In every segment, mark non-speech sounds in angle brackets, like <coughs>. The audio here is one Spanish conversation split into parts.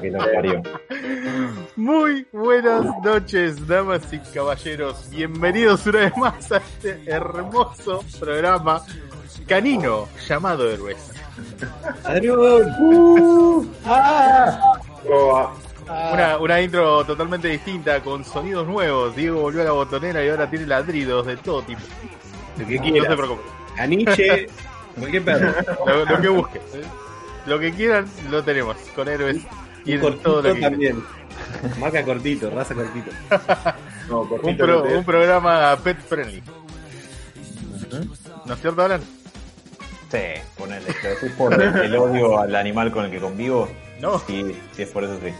Que nos parió. Muy buenas noches, damas y caballeros. Bienvenidos una vez más a este hermoso programa canino llamado Héroes. ¡Adrián! Una, una intro totalmente distinta, con sonidos nuevos. Diego volvió a la botonera y ahora tiene ladridos de todo tipo. Lo que No quieras. se preocupe. Caniche, <laughs> cualquier perro. Lo, lo que busques. ¿eh? Lo que quieran, lo tenemos. Con Héroes y Y cortito todo lo que quieran. también. Marca cortito, raza cortito. No, <laughs> Un, pro- un programa pet friendly. ¿No es cierto, Alan? Sí, ponele. ¿Lo decís por el odio al animal con el que convivo? No. Sí, sí, es por eso sí.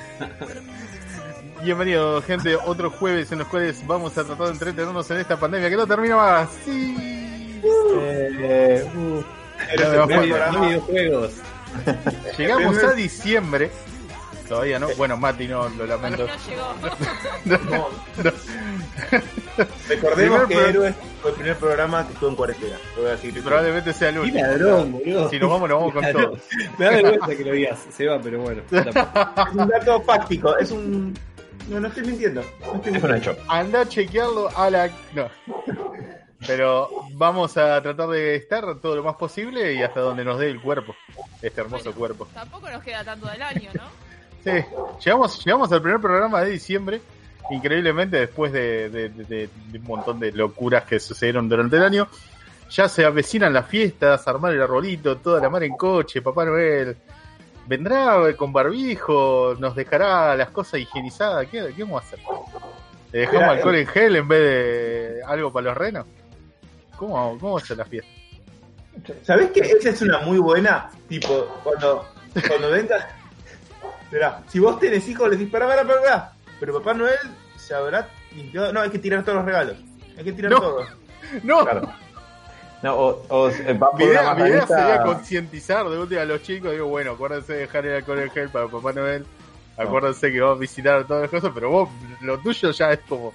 Bienvenido, gente. Otro jueves en los cuales vamos a tratar de entretenernos en esta pandemia que no termina más. Sí. Eh, uh, me videojuegos. <laughs> Llegamos a diciembre. Todavía no. Bueno, Mati, no, lo lamento. No, no. Recordemos Primer que Héroes fue el primer programa que estuvo en cuarentena. Lo voy a decir. Probablemente sea el último. ladrón, boludo. Si nos vamos, nos vamos con <laughs> Ladrón. todo. Me da vergüenza que lo digas, Seba, pero bueno. <laughs> Es un dato fáctico, es un. No, no estoy mintiendo. No estoy es un hecho. Anda a chequearlo a la. No. Pero vamos a tratar de estar todo lo más posible y hasta donde nos dé el cuerpo. Este hermoso Bueno, cuerpo. Tampoco nos queda tanto del año, ¿no? Sí, llegamos, llegamos al primer programa de diciembre, increíblemente después de, de- de- de un montón de locuras que sucedieron durante el año. Ya se avecinan las fiestas, armar el arbolito, toda la mar en coche, Papá Noel. Vendrá con barbijo, nos dejará las cosas higienizadas. ¿Qué, qué vamos a hacer? ¿Le dejamos Mira, alcohol en gel en vez de algo para los renos? ¿Cómo, cómo va a ser la fiesta? ¿Sabés que esa es una muy buena? Tipo, cuando, cuando venga. Mirá, si vos tenés hijos, les decís, para, para. Pero Papá Noel se habrá limpiado. No, hay que tirar todos los regalos. Hay que tirar No. todo. No, Claro. No, o, o va por Mi idea, una mi idea sería concientizar de última a los chicos. Digo, bueno, acuérdense de dejar el alcohol en gel para Papá Noel. Acuérdense que vamos a visitar todas las cosas, pero vos, lo tuyo ya es como.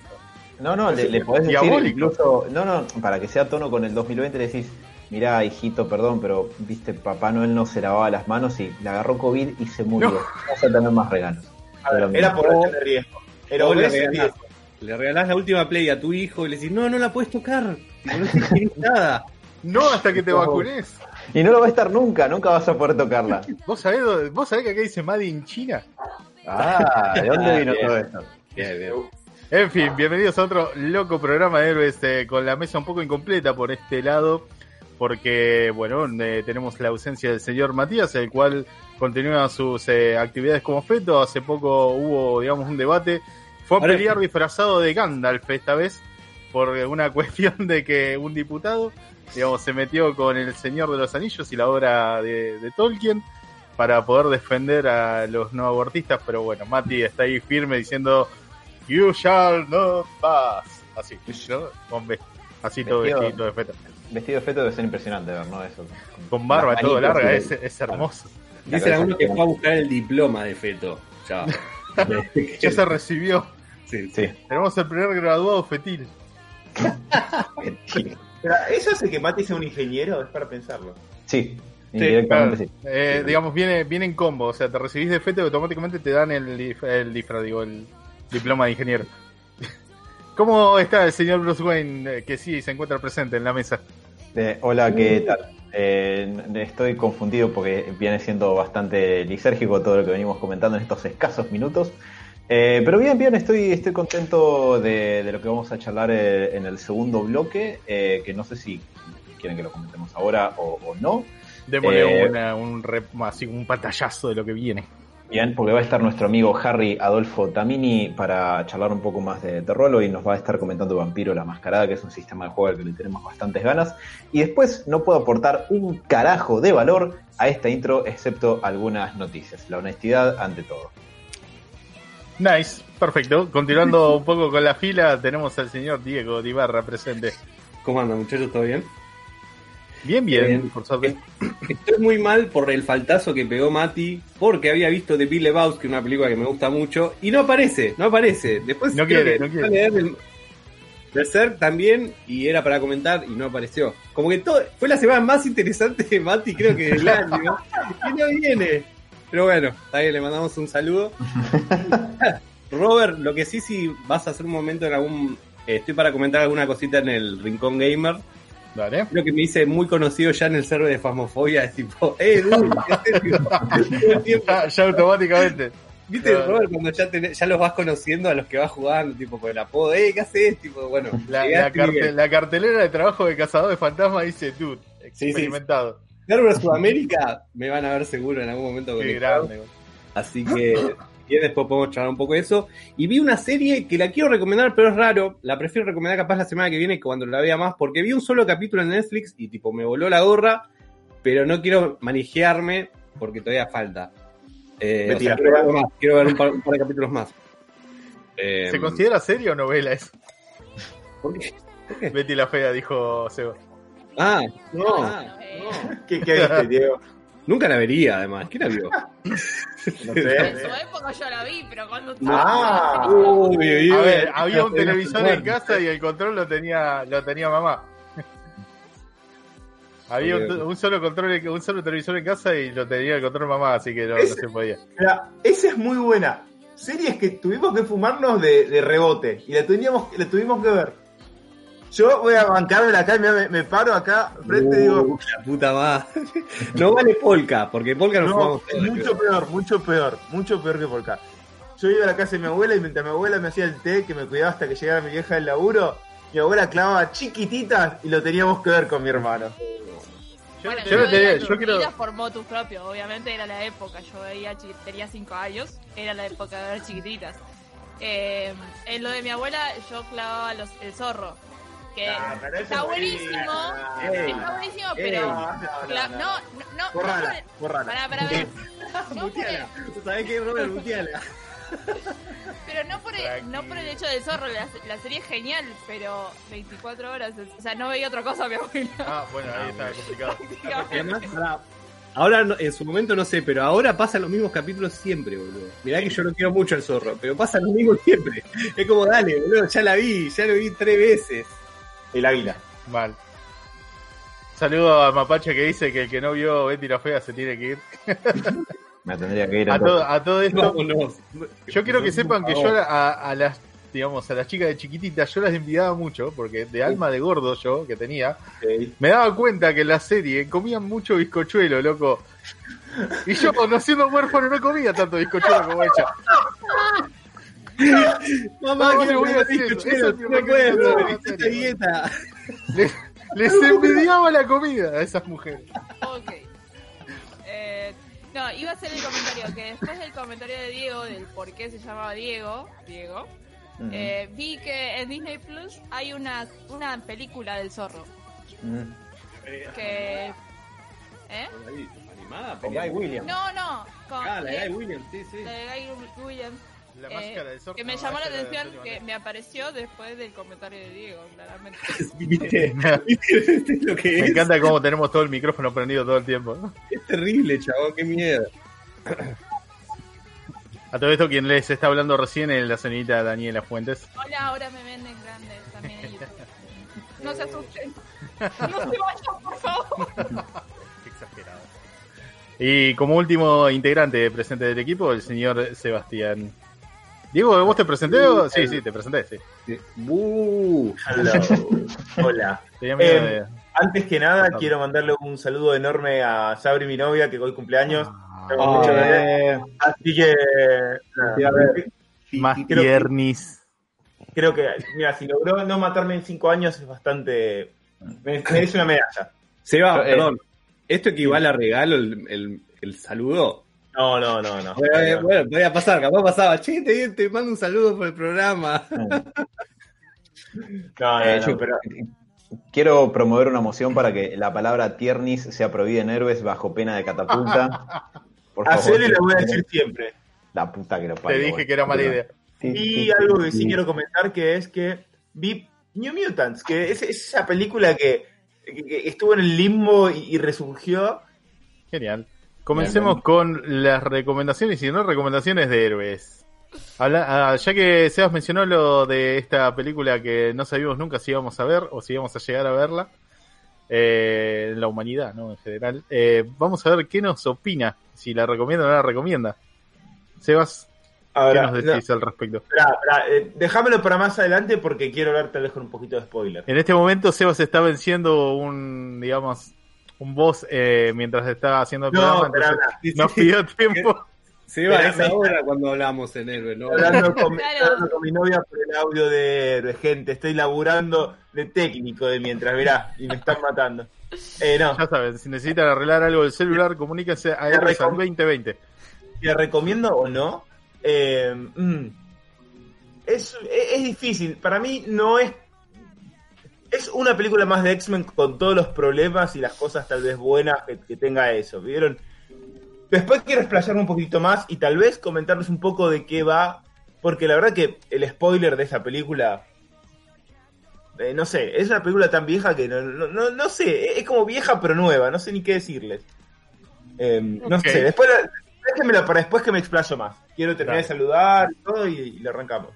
No, no, le, le podés decir Diabólico. incluso, no, no, para que sea tono con el 2020 le decís, mirá, hijito, perdón, pero viste, Papá Noel no se lavaba las manos y le agarró COVID y se murió. No. Vas a tener más regalos. A ver, Pero era por no tener riesgo. Era O le regalás, riesgo. le regalás la última play a tu hijo y le decís, no, no la puedes tocar. No tienes <laughs> nada. No hasta que te vacunes. Y no lo va a estar nunca, nunca vas a poder tocarla. <laughs> ¿Vos sabés, ¿Vos sabés que acá dice Made in China? Ah, ¿de dónde vino bien. todo esto? Bien, bien. En fin, bienvenidos a otro loco programa de héroes eh, con la mesa un poco incompleta por este lado, porque, bueno, eh, tenemos la ausencia del señor Matías, el cual continúa sus eh, actividades como feto. Hace poco hubo, digamos, un debate. Fue a pelear disfrazado de Gandalf esta vez, por una <laughs> cuestión de que un diputado, digamos, se metió con el Señor de los Anillos y la obra de, de Tolkien para poder defender a los no abortistas, pero bueno, Mati está ahí firme diciendo You shall not pass. Así, ¿no? Con B. Así todo Vestido- vestido de feta. Vestido de feto debe ser impresionante ver, ¿no? Eso. Con barba Las todo larga, es, el- es hermoso. La Dice cabeza alguno que fue a buscar el diploma de feto. Ya. <laughs> <laughs> Ya se recibió. Sí. Sí. Tenemos el primer graduado fetil. Pero, ¿Eso hace que Mati sea un ingeniero? Es para pensarlo. Sí, Sí, claro. sí. Eh, Sí. digamos, viene, viene en combo. O sea, te recibís de feto y automáticamente te dan el, dif- el disfraz, digo, el diploma de ingeniero. <laughs> ¿Cómo está el señor Bruce Wayne, eh, que sí se encuentra presente en la mesa? Eh, hola, ¿qué tal? Eh, estoy confundido porque viene siendo bastante lisérgico todo lo que venimos comentando en estos escasos minutos. Eh, pero bien, bien, estoy, estoy contento de, de lo que vamos a charlar eh, en el segundo bloque, eh, que no sé si quieren que lo comentemos ahora o, o no. Démosle Eh, una- un, rep- así, un pantallazo de lo que viene. Bien, porque va a estar nuestro amigo Harry Adolfo Tamini para charlar un poco más de, de rolo y nos va a estar comentando Vampiro la Mascarada, que es un sistema de juego al que le tenemos bastantes ganas. Y después no puedo aportar un carajo de valor a esta intro, excepto algunas noticias. La honestidad ante todo. Nice, perfecto. Continuando <laughs> un poco con la fila, tenemos al señor Diego Dibarra presente. ¿Cómo andan, muchachos? ¿Todo bien? Bien, bien, Bien. por suerte. Estoy muy mal por el faltazo que pegó Mati, porque había visto The Bill Lebowski, una película que me gusta mucho, y no aparece, no aparece. Después No quiere, no quiere. Berserk también, y era para comentar, y no apareció. Como que todo, fue la semana más interesante de Mati, creo que del año, <laughs> y no viene. Pero bueno, está bien, le mandamos un saludo. <laughs> Robert, lo que sí, si vas a hacer un momento en algún... eh, estoy para comentar alguna cosita en el Rincón Gamer. Dale. Creo que me hice muy conocido ya en el server de Fasmofobia. Es tipo, eh, dude. <laughs> <laughs> Ya, ya automáticamente. ¿Viste. Robert, cuando ya, tenés- ya los vas conociendo a los que vas jugando, tipo, con el apodo, eh, ¿qué haces? Tipo, bueno, La, este la cartelera de trabajo de Cazador de Fantasmas dice, dude, sí. experimentado. Server Sudamérica me van a ver seguro en algún momento Qué grande. Así que bien, después podemos charlar un poco de eso. Y vi una serie que la quiero recomendar, pero es raro. La prefiero recomendar capaz la semana que viene cuando la vea más, porque vi un solo capítulo en Netflix y tipo me voló la gorra, pero no quiero manejarme porque todavía falta. Eh, o sea, quiero, ver más, quiero ver un par, un par de capítulos más. Eh, ¿Se considera serie o novela eso? Betty la Fea, dijo Seba. Ah, no, Ah, no. ¿Qué, qué viste, Diego? Nunca la vería, además. ¿Quién la vio? <laughs> No <laughs> En sé. su época yo la vi, pero cuando Ah. Uy, uy, A ver, había un <laughs> televisor en casa y el control lo tenía, lo tenía mamá. Había un, solo control, un solo televisor en casa y lo tenía el control mamá, así que no, se podía. Mira, esa es muy buena. Series que tuvimos que fumarnos de, de rebote y la, teníamos, la tuvimos que ver. Yo voy a bancarme acá y me, me- me paro acá frente y digo, Uh, la puta madre. <laughs> No vale Polka, porque Polka no, no, jugamos es mucho peor, mucho peor, mucho peor que acá. Yo iba a la casa de mi abuela y mientras mi abuela me hacía el té, que me cuidaba hasta que llegara mi vieja del laburo, mi abuela clavaba chiquititas y lo teníamos que ver con mi hermano. Yo, Bueno, yo no yo tenía- veía yo quiero. Chiquititas por motus propio, obviamente era la época. Yo veía, tenía 5 años, era la época de ver chiquititas. Eh, en lo de mi abuela, yo clavaba los, el zorro. Que Ah, está es buenísimo, está buenísimo, pero. No, no, no. Borrala, no por- borrala. Pará, pará, pará. No por el- ¿Sabés qué, Robert? Muteala. <laughs> pero no por, el, no por el hecho del zorro, la, la serie es genial, pero 24 horas, o sea, no veía otra cosa mi abuela. Ah, bueno, ahí está complicado. Además, Ahora, no- en su momento no sé, pero ahora pasan los mismos capítulos siempre, boludo. Mirá que yo no quiero mucho el zorro, pero pasan los mismos siempre. Es como, dale, boludo, ya la vi, ya lo vi tres veces. El águila. Mal. Saludo a Mapache que dice que el que no vio Betty la Fea se tiene que ir. <laughs> Me tendría que ir A entonces. todo, a todo esto, Vámonos. yo quiero que sepan que yo a, a las, digamos, a las chicas de chiquititas, yo las envidiaba mucho, porque de alma de gordo yo, que tenía, me daba cuenta que en la serie comían mucho bizcochuelo, loco. Y yo, no siendo huérfano, no comía tanto bizcochuelo como ella. <laughs> Mamá, No, que le voy a decir eso, no puedo, esta dieta. Les, <laughs> les envidiaba la comida a esas mujeres. Ok. Eh, no, iba a hacer el comentario que después del comentario de Diego, del por qué se llamaba Diego, Diego, Ujú. eh, vi que en Disney Plus hay una, una película del zorro. Ujú. Que. ¿Eh? Animada, Con Guy Williams. No, no. Con Ah, la de- Guy Williams, sí, sí. la de Guy Williams. La eh, máscara del zorro. que me no, llamó la de atención que me apareció después del comentario de Diego, claramente. <laughs> ¿Viste? <laughs> <laughs> ¿Viste lo que Me es? encanta cómo tenemos todo el micrófono prendido todo el tiempo. Es terrible, chabón, qué miedo. A todo esto, quien les está hablando recién es la señorita Daniela Fuentes. Hola, ahora me venden grande también. No se asusten. No se vayan, por favor. Qué exagerado. Y como último integrante presente del equipo, el señor Sebastián. Diego, ¿vos te presenté o? Sí, sí, te presenté, sí. Uh, Hello. Hola. <laughs> Eh, de... Antes que nada, quiero mandarle un saludo enorme a Sabri, mi novia, que hoy cumpleaños. Bebé. Eh, Así que, nada, Sí, a ver. más creo que- tiernis. creo que, mira, si logró no matarme en cinco años es bastante Me- Merece una medalla. Seba, eh, perdón. ¿Esto equivale a regalo el, el, el saludo? No, no, no, no. Bueno, eh, bueno, podía pasar, capaz pasaba. Che, te, te mando un saludo por el programa. No, no, Eh, yo pero quiero promover una moción para que la palabra tiernis sea prohibida en héroes bajo pena de catapulta. <laughs> Por favor. lo voy a decir siempre. La puta que lo Te parió, dije bueno. que era mala idea. Sí, Y sí, algo que sí sí. quiero comentar que es que vi New Mutants, que es, es esa película que, que- que estuvo en el limbo y, y resurgió. Genial. Comencemos con las recomendaciones y no recomendaciones de héroes. Habla- ah, ya que Sebas mencionó lo de esta película que no sabíamos nunca si íbamos a ver o si íbamos a llegar a verla, eh, en la humanidad, ¿no? En general. Eh, vamos a ver qué nos opina, si la recomienda o no la recomienda. Sebas, ¿qué Ahora, nos no, decís al respecto? eh, déjamelo para más adelante porque quiero hablar tal vez con un poquito de spoiler. En este momento Sebas está venciendo un, digamos, un boss eh, mientras está haciendo el No, programa, entonces nos pidió tiempo. <laughs> Seba, Pero es me- ahora cuando hablamos en héroe, ¿no? Hablando <laughs> con, Claro. hablando con mi novia por el audio de héroe, gente. Estoy laburando de técnico de mientras, verá, y me están matando. Eh, no, Ya saben, si necesitan arreglar algo del celular, comuníquense a recom- 2020. ¿te recomiendo o no? Eh, mm, es, es, es difícil. Para mí no es. Es una película más de X-Men con todos los problemas y las cosas tal vez buenas que, que tenga eso. ¿Vieron? Después quiero explayarme un poquito más y tal vez comentarles un poco de qué va. Porque la verdad que el spoiler de esa película. eh, no sé, es una película tan vieja que no, no, no, no sé, es como vieja pero nueva, no sé ni qué decirles. Eh, no Ok. sé, después la- déjenmela para después que me explayo más. Quiero terminar Dale. de saludar y todo y, y le arrancamos.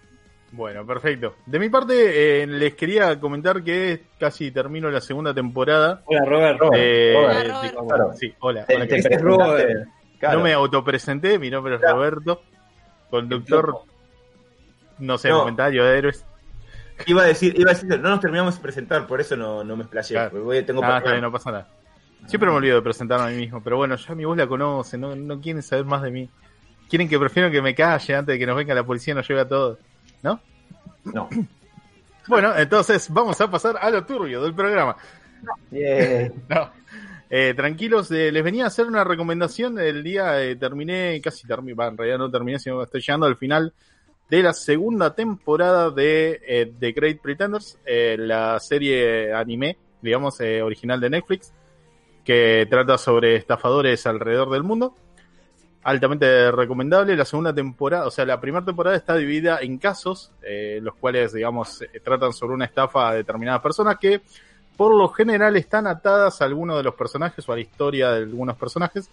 Bueno, perfecto. De mi parte, eh, les quería comentar que casi termino la segunda temporada. Hola, Robert. Eh, Robert, Robert. Claro. sí, hola. Hola, Robert. claro. No me autopresenté, mi nombre es Claro. Roberto, conductor, no sé, No. comentario de héroes. Iba a decir, iba a decir, no nos terminamos de presentar, por eso no, no me explayé. Claro. porque voy- tengo Ah, bien, no pasa nada. Siempre me olvido de presentarme a mí mismo, pero bueno, ya mi voz la conocen, no, no quieren saber más de mí. Quieren que prefiero que me calle antes de que nos venga la policía y nos lleve a todos. ¿No? No. <clears throat> Bueno, entonces vamos a pasar a lo turbio del programa. Yeah. <laughs> No. Eh, tranquilos, eh, les venía a hacer una recomendación. El día eh, terminé, casi terminé, en realidad no terminé, sino que estoy llegando al final de la segunda temporada de eh, The Great Pretenders, eh, la serie anime, digamos, eh, original de Netflix, que trata sobre estafadores alrededor del mundo. Altamente recomendable. La segunda temporada, o sea, la primera temporada está dividida en casos, eh, los cuales, digamos, eh, tratan sobre una estafa a determinadas personas que por lo general están atadas a alguno de los personajes o a la historia de algunos personajes.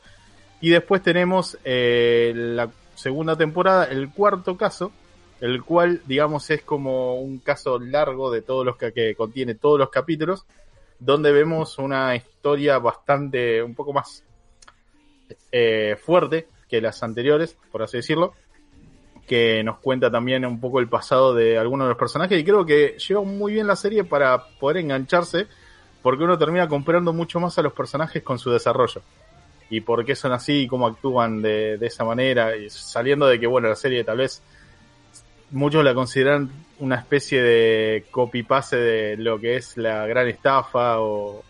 Y después tenemos eh, la segunda temporada, el cuarto caso, el cual, digamos, es como un caso largo de todos los que, que contiene todos los capítulos, donde vemos una historia bastante, un poco más fuerte que las anteriores, por así decirlo, que nos cuenta también un poco el pasado de algunos de los personajes y creo que lleva muy bien la serie para poder engancharse porque uno termina comprando mucho más a los personajes con su desarrollo y por qué son así y cómo actúan de, esa manera y saliendo de que bueno la serie tal vez muchos la consideran una especie de copy-paste de lo que es la gran estafa o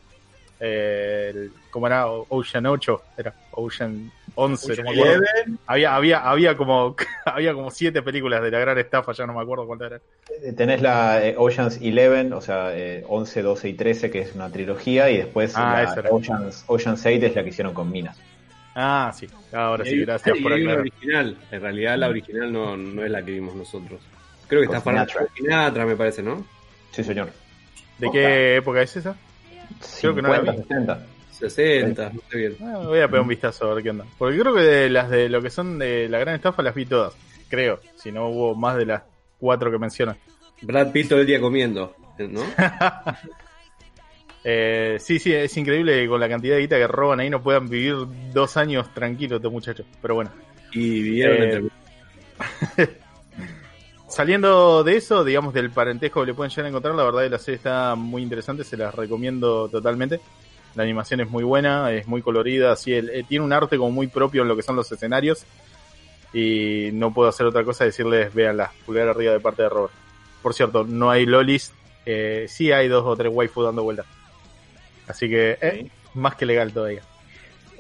eh, ¿cómo era? Ocean 8 era Ocean 11 no me acuerdo. Eleven, Había, había, había como <laughs> había como siete películas de la gran estafa, ya no me acuerdo cuántas eran. Eh, Tenés la eh, Ocean's 11, o sea, eh, 11, 12 y 13, que es una trilogía, y después Ah, la era. Ocean's, Ocean's 8 es la que hicieron con Minas. Ah, sí, ahora sí, gracias y por aclarar. original. En realidad la original no, no es la que vimos nosotros. Creo que Con está para Sinatra. Me parece, ¿no? Sí, señor. ¿De qué época es esa? Creo que no la 50, vi. 60. 60, no sé bien. Ah, voy a pegar un vistazo a ver qué onda. Porque creo que de las de lo que son de la gran estafa las vi todas. Creo, si no hubo más de las cuatro que mencionan. Brad Pitt todo el día comiendo, ¿no? <laughs> Eh, sí, sí, es increíble que con la cantidad de guita que roban ahí no puedan vivir dos años tranquilos estos muchachos. Pero bueno. Y vivieron Eh, entre... <laughs> Saliendo de eso, digamos, del parentesco que le pueden llegar a encontrar, la verdad que la serie está muy interesante, se las recomiendo totalmente. La animación es muy buena, es muy colorida, así el- eh, tiene un arte como muy propio en lo que son los escenarios. Y no puedo hacer otra cosa que decirles, véanla, pulgar arriba de parte de Robert. Por cierto, no hay lolis, eh, sí hay dos o tres waifu dando vueltas. Así que, eh, más que legal todavía.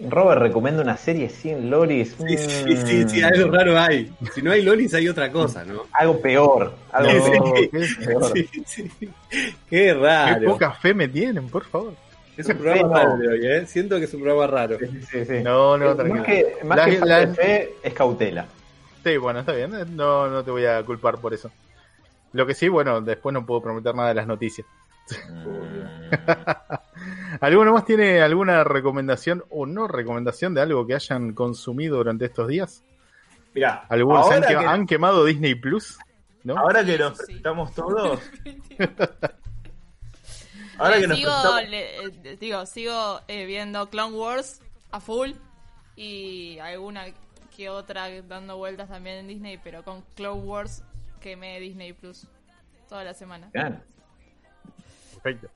Robert recomienda una serie sin lolis. Sí, sí, sí, sí, algo raro hay. Si no hay lolis hay otra cosa, ¿no? Algo peor. Algo Sí, qué, peor. Sí, sí. Qué qué raro. poca fe me tienen, por favor. Es un programa Sí, raro no. de hoy, ¿eh? Siento que es un programa raro. Sí, sí, sí. No, no, más tranquilo. que, más La- que la- de fe, es cautela. Sí, bueno, está bien. eh, No, no te voy a culpar por eso. Lo que sí, bueno, después no puedo prometer nada de las noticias. <laughs> ¿Alguno más tiene alguna recomendación o no recomendación de algo que hayan consumido durante estos días? Mirá, ¿Algunos han, ahora que- que, han quemado Disney Plus? ¿No? ahora que nos Sí. presentamos todos, <laughs> ahora que nos sigo, le- eh, digo, sigo eh, viendo Clone Wars a full y alguna que otra dando vueltas también en Disney, pero con Clone Wars quemé Disney Plus toda la semana. Bien. Perfecto.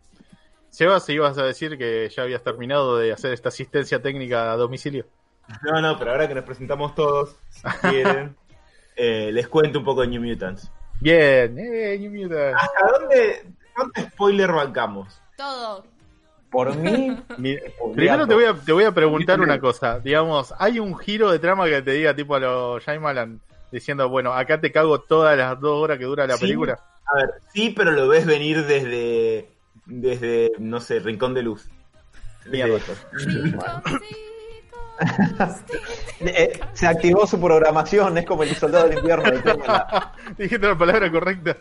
Sebas, ibas a decir que ya habías terminado de hacer esta asistencia técnica a domicilio. no, no, pero ahora que nos presentamos todos, si <laughs> quieren, eh, les cuento un poco de New Mutants. Bien, eh, New Mutants. ¿Hasta dónde, cuánto spoiler bancamos? Todo. Por mí, <laughs> Mi- Primero te voy, a, te voy a preguntar una cosa. Digamos, ¿hay un giro de trama que te diga tipo a los Shyamalan diciendo, bueno, acá te cago todas las dos horas que dura la Sí. película? A ver, sí, pero lo ves venir desde, desde, no sé, Rincón de Luz. Mierda. <laughs> eh, se activó su programación, es como el soldado del invierno. <laughs> Dijiste la palabra correcta.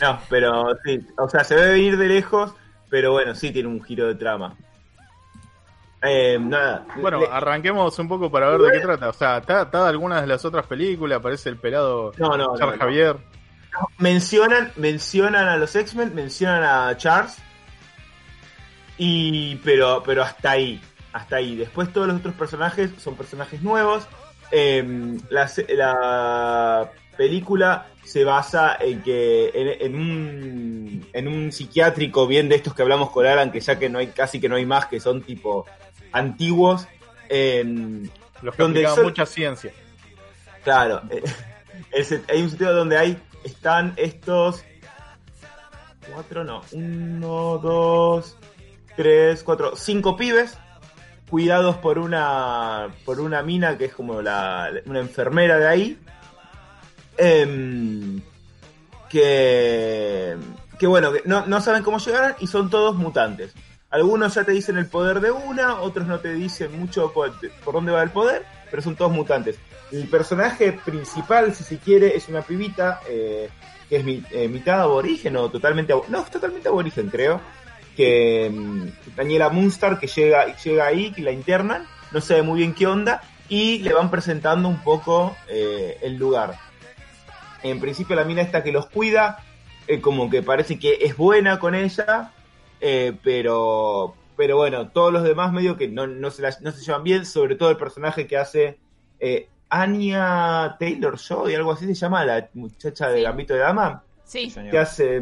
No, pero sí, o sea, se ve venir de lejos, pero bueno, sí tiene un giro de trama. Eh, nada. Bueno, le- arranquemos un poco para ver de qué trata. O sea, ¿está, está de algunas de las otras películas? Aparece el pelado no, no, Charles no. Javier. mencionan, mencionan a los X-Men, mencionan a Charles, y pero, pero hasta ahí, hasta ahí. Después todos los otros personajes son personajes nuevos. Eh, la, la película se basa en que en, en un en un psiquiátrico bien de estos que hablamos con Alan que ya que no hay casi que no hay más que son tipo antiguos eh, Los que Donde son- mucha ciencia. Claro, eh, el hay un sitio donde hay están estos cuatro no, uno, dos, tres, cuatro, cinco pibes cuidados por una por una mina que es como la una enfermera de ahí em, que que bueno que no, no saben cómo llegaron y son todos mutantes. Algunos ya te dicen el poder de una otros no te dicen mucho por, dónde va el poder pero son todos mutantes. El personaje principal si se quiere es una pibita eh, que es mi- eh, mitad aborigen o totalmente no es totalmente aborigen creo que mm, Daniela Munster que llega llega ahí que la internan no sabe muy bien qué onda y le van presentando un poco eh, el lugar en principio la mina esta que los cuida eh, como que parece que es buena con ella eh, pero pero bueno todos los demás medio que no, no, se la- no se llevan bien sobre todo el personaje que hace eh, Anya Taylor Joy algo así se llama la muchacha de. Gambito de Dama Sí, Señor. que hace,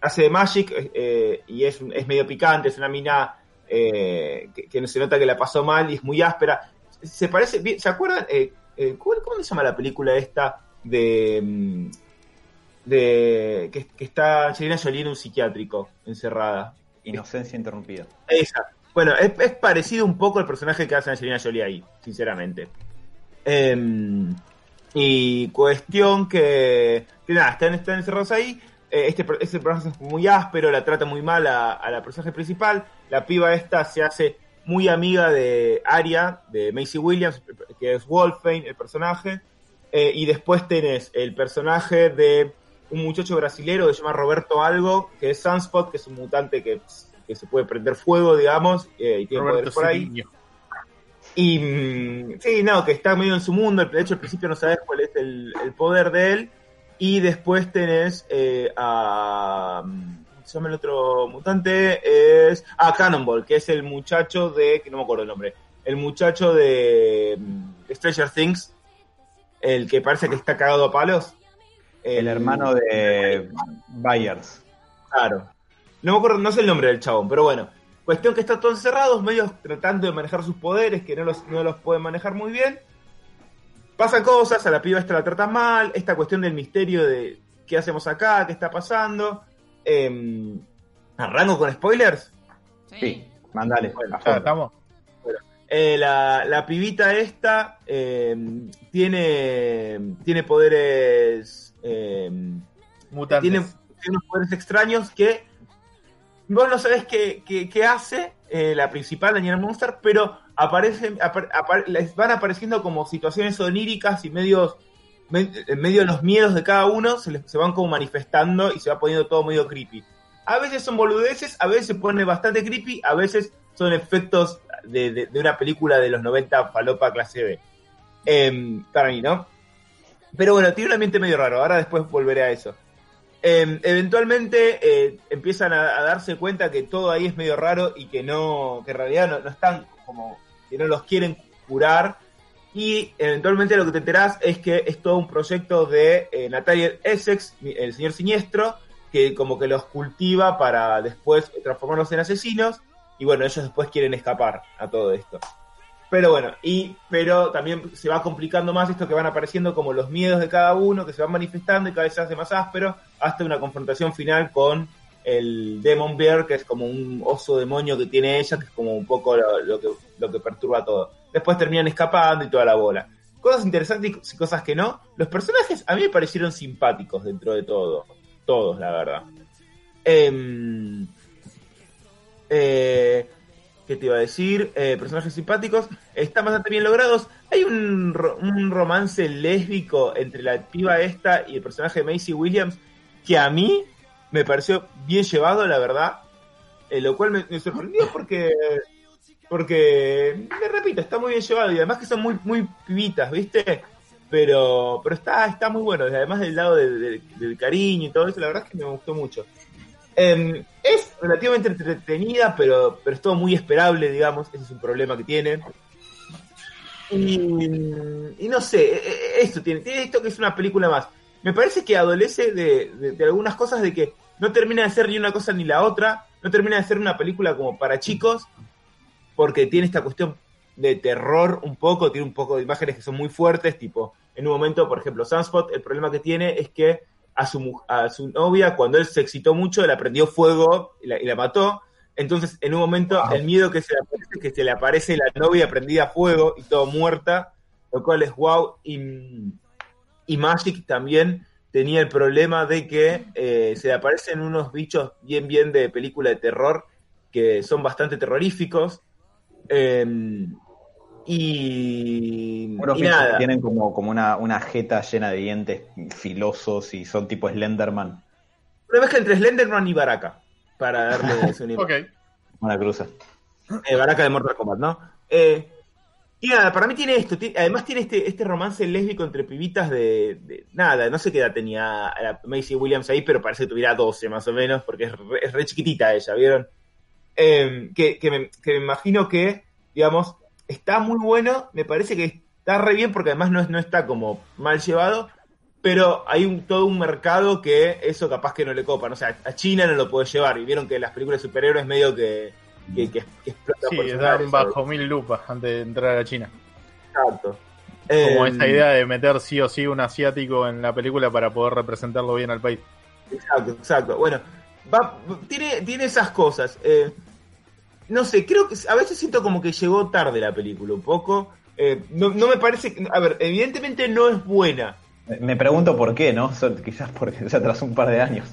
hace de Magic eh, y es, es medio picante, es una mina eh, que, que se nota que la pasó mal y es muy áspera. Se parece, bien- ¿se acuerdan? Eh, eh, ¿cómo, cómo se llama la película esta de... mm, de que, que está Angelina Jolie en un psiquiátrico, encerrada? Inocencia interrumpida. Esa. Bueno, es, es parecido un poco al personaje que hace Angelina Jolie ahí, sinceramente. Em, y cuestión que, que nada, están, están encerrados ahí. Eh, este, este personaje es muy áspero, la trata muy mal a, a la personaje principal. La piba esta se hace muy amiga de Aria, de Macy Williams, que es Wolfane, el personaje. Eh, y después tenés el personaje de un muchacho brasilero que se llama Roberto Algo, que es Sunspot, que es un mutante que, que se puede prender fuego, digamos, eh, y tiene poderes por ahí. Y mm, sí, no, que está medio en su mundo. De hecho, al principio no sabes cuál es el, el poder de él. Y después tenés eh, a. mm, ¿Cómo se llama el otro mutante? Es. A Cannonball, que es el muchacho de. que no me acuerdo el nombre. El muchacho de. mm, de Stranger Things. El que parece que está cagado a palos. El hermano de Byers. Claro. No me acuerdo, no sé el nombre del chabón, pero bueno. Cuestión que están todos encerrados, medios tratando de manejar sus poderes, que no los, no los pueden manejar muy bien. Pasan cosas, a la piba esta la tratan mal, esta cuestión del misterio de qué hacemos acá, qué está pasando. Eh, ¿Arranco con spoilers? sí. Sí. Mandale. Bueno, estamos. Eh, la, la pibita esta eh, tiene, tiene poderes. eh, Mutantes. tiene, tiene unos poderes extraños que vos no sabés qué, qué- qué hace la principal, Daniela Monster, pero aparecen, apar- apar- les van apareciendo como situaciones oníricas y medios me- en medio de los miedos de cada uno se, les- se van como manifestando y se va poniendo todo medio creepy. A veces son boludeces, a veces se pone bastante creepy, a veces son efectos de, de- una película de los 90 falopa clase B. Em, para mí, ¿no? Pero bueno, tiene un ambiente medio raro, ahora después volveré a eso. Em, eventualmente eh, empiezan a, a darse cuenta que todo ahí es medio raro y que no, que en realidad no, no están como, que no los quieren curar. Y eventualmente lo que te enterás es que es todo un proyecto de eh, Natalia Essex, el señor siniestro, que como que los cultiva para después transformarlos en asesinos. Y bueno, ellos después quieren escapar a todo esto. Pero bueno, y pero también se va complicando más esto que van apareciendo como los miedos de cada uno, que se van manifestando y cada vez se hace más áspero, hasta una confrontación final con el Demon Bear, que es como un oso demonio que tiene ella, que es como un poco lo, que, lo que perturba todo. Después terminan escapando y toda la bola. Cosas interesantes y cosas que no. Los personajes a mí me parecieron simpáticos dentro de todo. Todos, la verdad. Em, eh, ¿Qué te iba a decir? Eh, personajes simpáticos. Están bastante bien logrados. Hay un, ro- un romance lésbico entre la piba esta y el personaje de Macy Williams que a mí me pareció bien llevado, la verdad. Eh, lo cual me, sorprendió porque, porque, repito, está muy bien llevado y además que son muy, muy pibitas, ¿viste? Pero, pero está, está muy bueno. Además del lado de- de- del cariño y todo eso, la verdad es que me gustó mucho. Eh, es relativamente entretenida, pero, pero es todo muy esperable, digamos. Ese es un problema que tiene. Y, no sé, eh, eh, esto tiene, tiene esto que es una película más. Me parece que adolece de, de- de algunas cosas de que no termina de ser ni una cosa ni la otra. No termina de ser una película como para chicos, porque tiene esta cuestión de terror un poco, tiene un poco de imágenes que son muy fuertes, tipo, en un momento, por ejemplo, Sunspot, el problema que tiene es que a su, a su novia, cuando él se excitó mucho, le prendió fuego y la, y la mató. Entonces, en un momento, el miedo que se le aparece es que se le aparece la novia prendida a fuego y todo muerta, lo cual es wow. Y, y Magic también tenía el problema de que eh, se le aparecen unos bichos bien, bien de película de terror que son bastante terroríficos. Eh, y, Unos y nada. tienen como, como una, una jeta llena de dientes filosos y son tipo Slenderman. Una mezcla entre Slenderman y Baraka, para darle su <laughs> nivel. Ok. Una cruza. Eh, Baraka de Mortal Kombat, ¿no? Eh, y nada, para mí tiene esto. además tiene este, este romance lésbico entre pibitas de, de- Nada, no sé qué edad tenía la Macy Williams ahí, pero parece que tuviera 12 más o menos, porque es re, es re chiquitita ella, ¿vieron? Eh, que, que me, que me imagino que, digamos, está muy bueno. Me parece que está re bien, porque además no, es- no está como mal llevado. Pero hay un, todo un mercado que eso capaz que no le copan. O sea, a China no lo puede llevar. Y vieron que las películas de superhéroes medio que, que, que, que explotan Sí, están bajo mil lupas antes de entrar a China. Exacto. Como Eh, esa idea de meter sí o sí un asiático en la película para poder representarlo bien al país. Exacto, exacto. Bueno, va, tiene, tiene esas cosas. Eh, no sé, creo que a veces siento como que llegó tarde la película un poco. Eh, no, no me parece. que- A ver, evidentemente no es buena. Me- pregunto por qué, ¿no? So- Quizás porque <laughs> se atrasó un par de años.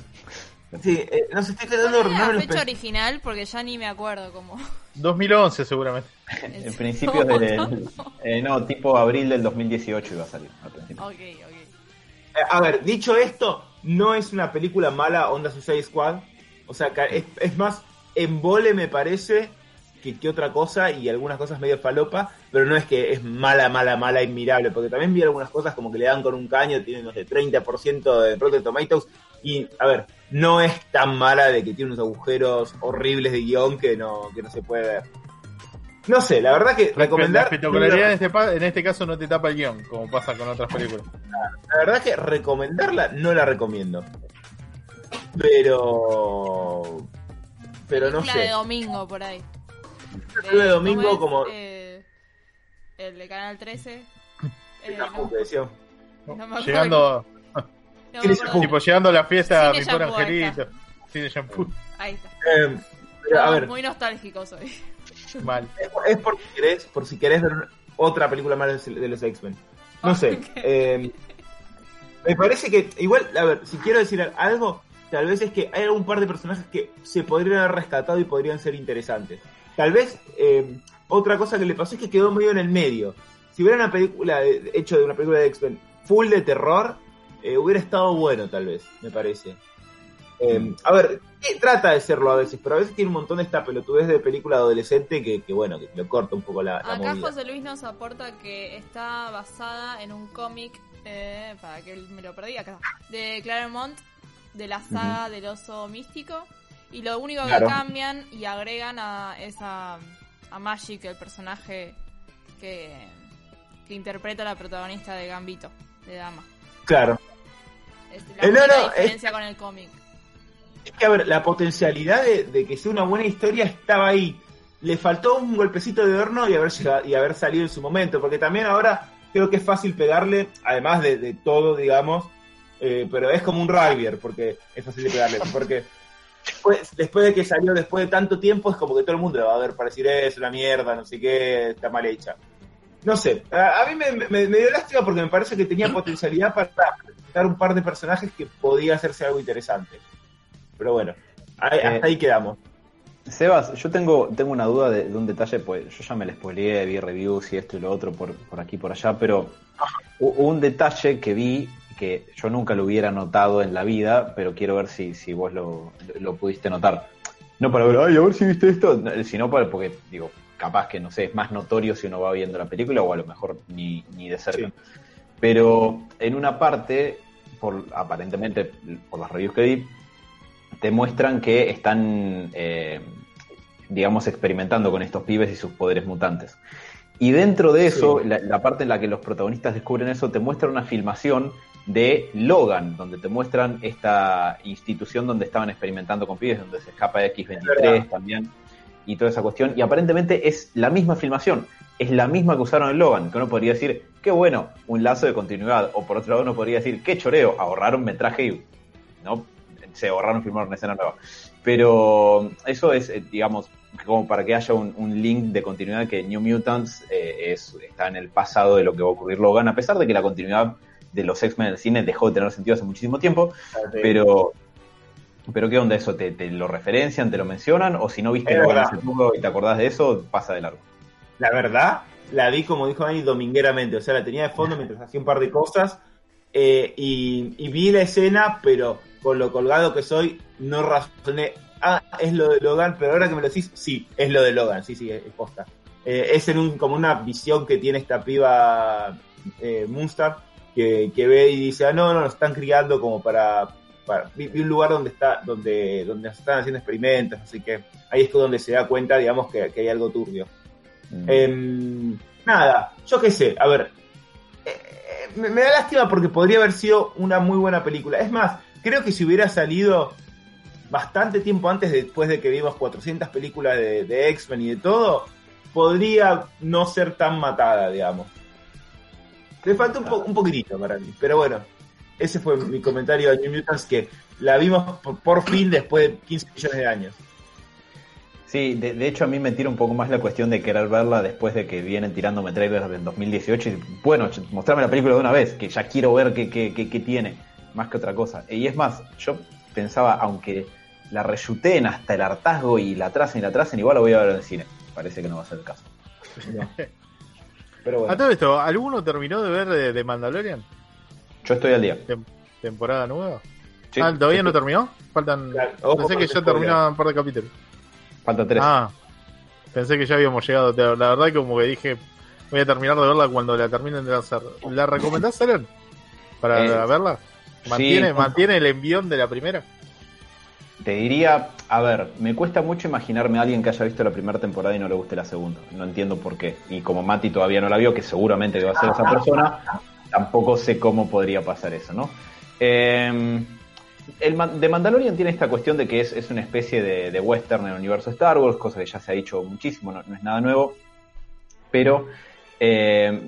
Sí, eh, no sé, estoy tratando de ¿Cuál era ordenarme la fecha original? Porque ya ni me acuerdo cómo. 2011 seguramente. <laughs> En principio del. eh, no, tipo abril del 2018 iba a salir. Al principio. Ok, ok. Eh, A ver, dicho esto, no es una película mala Onda Suicide Squad. O sea, es más embole me parece que, que otra cosa y algunas cosas medio falopa, pero no es que es mala, mala, mala, inmirable, porque también vi algunas cosas como que le dan con un caño, tienen, no sé, 30% de Rotten Tomatoes y, a ver, no es tan mala de que tiene unos agujeros horribles de guion que no, que no se puede ver. No sé, la verdad que La recomendar... espectacularidad en este, en este caso no te tapa el guion, como pasa con otras películas. La verdad que recomendarla no la recomiendo. Pero. Pero no Película de sé. domingo por ahí. De domingo ¿cómo es? como- Eh, el de Canal 13. <laughs> Eh, Shampoo, no, que decía. no. Llegando, No <laughs> tipo, llegando a la fiesta, mi pobre angelito. Cine shampoo. Ahí está. Eh, Pero, a ver, muy nostálgico soy. Mal. es, es por si querés, por si querés ver otra película más de, los X-Men. No sé. <laughs> Ok. eh, me parece que, igual, a ver, si quiero decir algo, tal vez es que hay algún par de personajes que se podrían haber rescatado y podrían ser interesantes. Tal vez eh, otra cosa que le pasó es que quedó medio en el medio. Si hubiera una película de- hecho de una película de X-Men full de terror, eh, hubiera estado bueno, tal vez, me parece. Eh, a ver, trata de serlo a veces, pero a veces tiene un montón de esta pelotudez de película adolescente que, que, bueno, que le corta un poco la, la Acá movida. José Luis nos aporta que está basada en un cómic, eh, para que me lo perdí acá, de Claremont, de la saga del oso místico. Y lo único Claro. que cambian y agregan a esa a Magic, el personaje que, que interpreta a la protagonista de Gambito, de Dama. Claro. Es la Eh, no, única no, diferencia con el cómic. Es que, a ver, la potencialidad de, de que sea una buena historia estaba ahí. Le faltó un golpecito de horno y haber, llegado- y haber salido en su momento, porque también ahora creo que es fácil pegarle, además de, de todo, digamos, eh, pero es como un rugby, porque es fácil de pegarle, <laughs> porque después, después de que salió después de tanto tiempo, es como que todo el mundo le va a ver para decir, "Eh, es una mierda, no sé qué, está mal hecha. No sé, a, a mí me, me- me dio lástima porque me parece que tenía potencialidad para presentar un par de personajes que podía hacerse algo interesante. Pero bueno, ahí- Eh, hasta ahí quedamos. Sebas, yo tengo, tengo una duda de, de un detalle, pues yo ya me lo spoileé, vi reviews y esto y lo otro por, por aquí y por allá, pero un detalle que vi que yo nunca lo hubiera notado en la vida, pero quiero ver si, si vos lo, lo pudiste notar. No para ver, ay, a ver si viste esto, no, sino para, porque, digo, capaz que, no sé, es más notorio si uno va viendo la película o a lo mejor ni, ni de cerca. Sí. Pero en una parte, por aparentemente por las reviews que vi, te muestran que están, eh, digamos, experimentando con estos pibes y sus poderes mutantes. Y dentro de eso, Sí. la, la parte en la que los protagonistas descubren eso, te muestra una filmación de Logan, donde te muestran esta institución donde estaban experimentando con pibes, donde se escapa Es X-23 verdad. también, y toda esa cuestión. Y aparentemente es la misma filmación, es la misma que usaron en Logan, que uno podría decir, qué bueno, un lazo de continuidad, o por otro lado uno podría decir, qué choreo, ahorraron metraje y no se ahorraron filmar una escena nueva. Pero eso es, eh, digamos, como para que haya un, un link de continuidad que New Mutants eh, es, está en el pasado de lo que va a ocurrir Logan, a pesar de que la continuidad de los X-Men en el cine dejó de tener sentido hace muchísimo tiempo, pero pero qué onda eso, ¿Te, te lo referencian, te lo mencionan? O si no viste verdad. hace poco y te acordás de eso, pasa de largo. La verdad, la vi como dijo Dani domingueramente, o sea, la tenía de fondo mientras hacía un par de cosas eh, y, y vi la escena, pero con lo colgado que soy, no razoné, ah, es lo de Logan, pero ahora que me lo decís, sí, es lo de Logan, sí, sí, es, es posta. Eh, es en un, como una visión que tiene esta piba eh, Moonstar, que, que ve y dice, ah, no, no, nos están criando como para... para vi, vi un lugar donde está donde donde están haciendo experimentos, así que ahí es donde se da cuenta, digamos, que, que hay algo turbio. Mm. Em, nada, yo qué sé, a ver. eh, me, me da lástima porque podría haber sido una muy buena película. Es más, creo que si hubiera salido bastante tiempo antes, después de que vimos 400 películas de, de X-Men y de todo, podría no ser tan matada, digamos. Le falta un, po- un poquitito para mí, pero bueno, ese fue mi comentario a New Mutants, que la vimos por, por fin después de 15 millones de años. Sí, de, de hecho a mí me tira un poco más la cuestión de querer verla después de que vienen tirándome trailers del 2018 y bueno, mostrame la película de una vez, que ya quiero ver qué, qué, qué- qué tiene, más que otra cosa. Y es más, yo pensaba, aunque la reyuteen hasta el hartazgo y la tracen y la tracen, igual la voy a ver en el cine. Parece que no va a ser el caso. <laughs> Pero A todo esto, ¿alguno terminó de ver de, de Mandalorian? Yo estoy al día. Tem- ¿Temporada nueva? Sí, ah, ¿todavía no terminó? Faltan. Claro, pensé que ya spoiler. terminaba un par de capítulos. Falta tres. Ah, pensé que ya habíamos llegado. La verdad, como que dije, voy a terminar de verla cuando la terminen de hacer. ¿La recomendás, Salen? Para Eh, verla. ¿Mantiene, sí. ¿Mantiene el envión de la primera? Te diría, a ver, me cuesta mucho imaginarme a alguien que haya visto la primera temporada y no le guste la segunda. No entiendo por qué. Y como Mati todavía no la vio, que seguramente va a ser esa persona, tampoco sé cómo podría pasar eso, ¿no? Eh, el de Mandalorian tiene esta cuestión de que es, es una especie de, western en el universo Star Wars, cosa que ya se ha dicho muchísimo, no, es nada nuevo. Pero eh,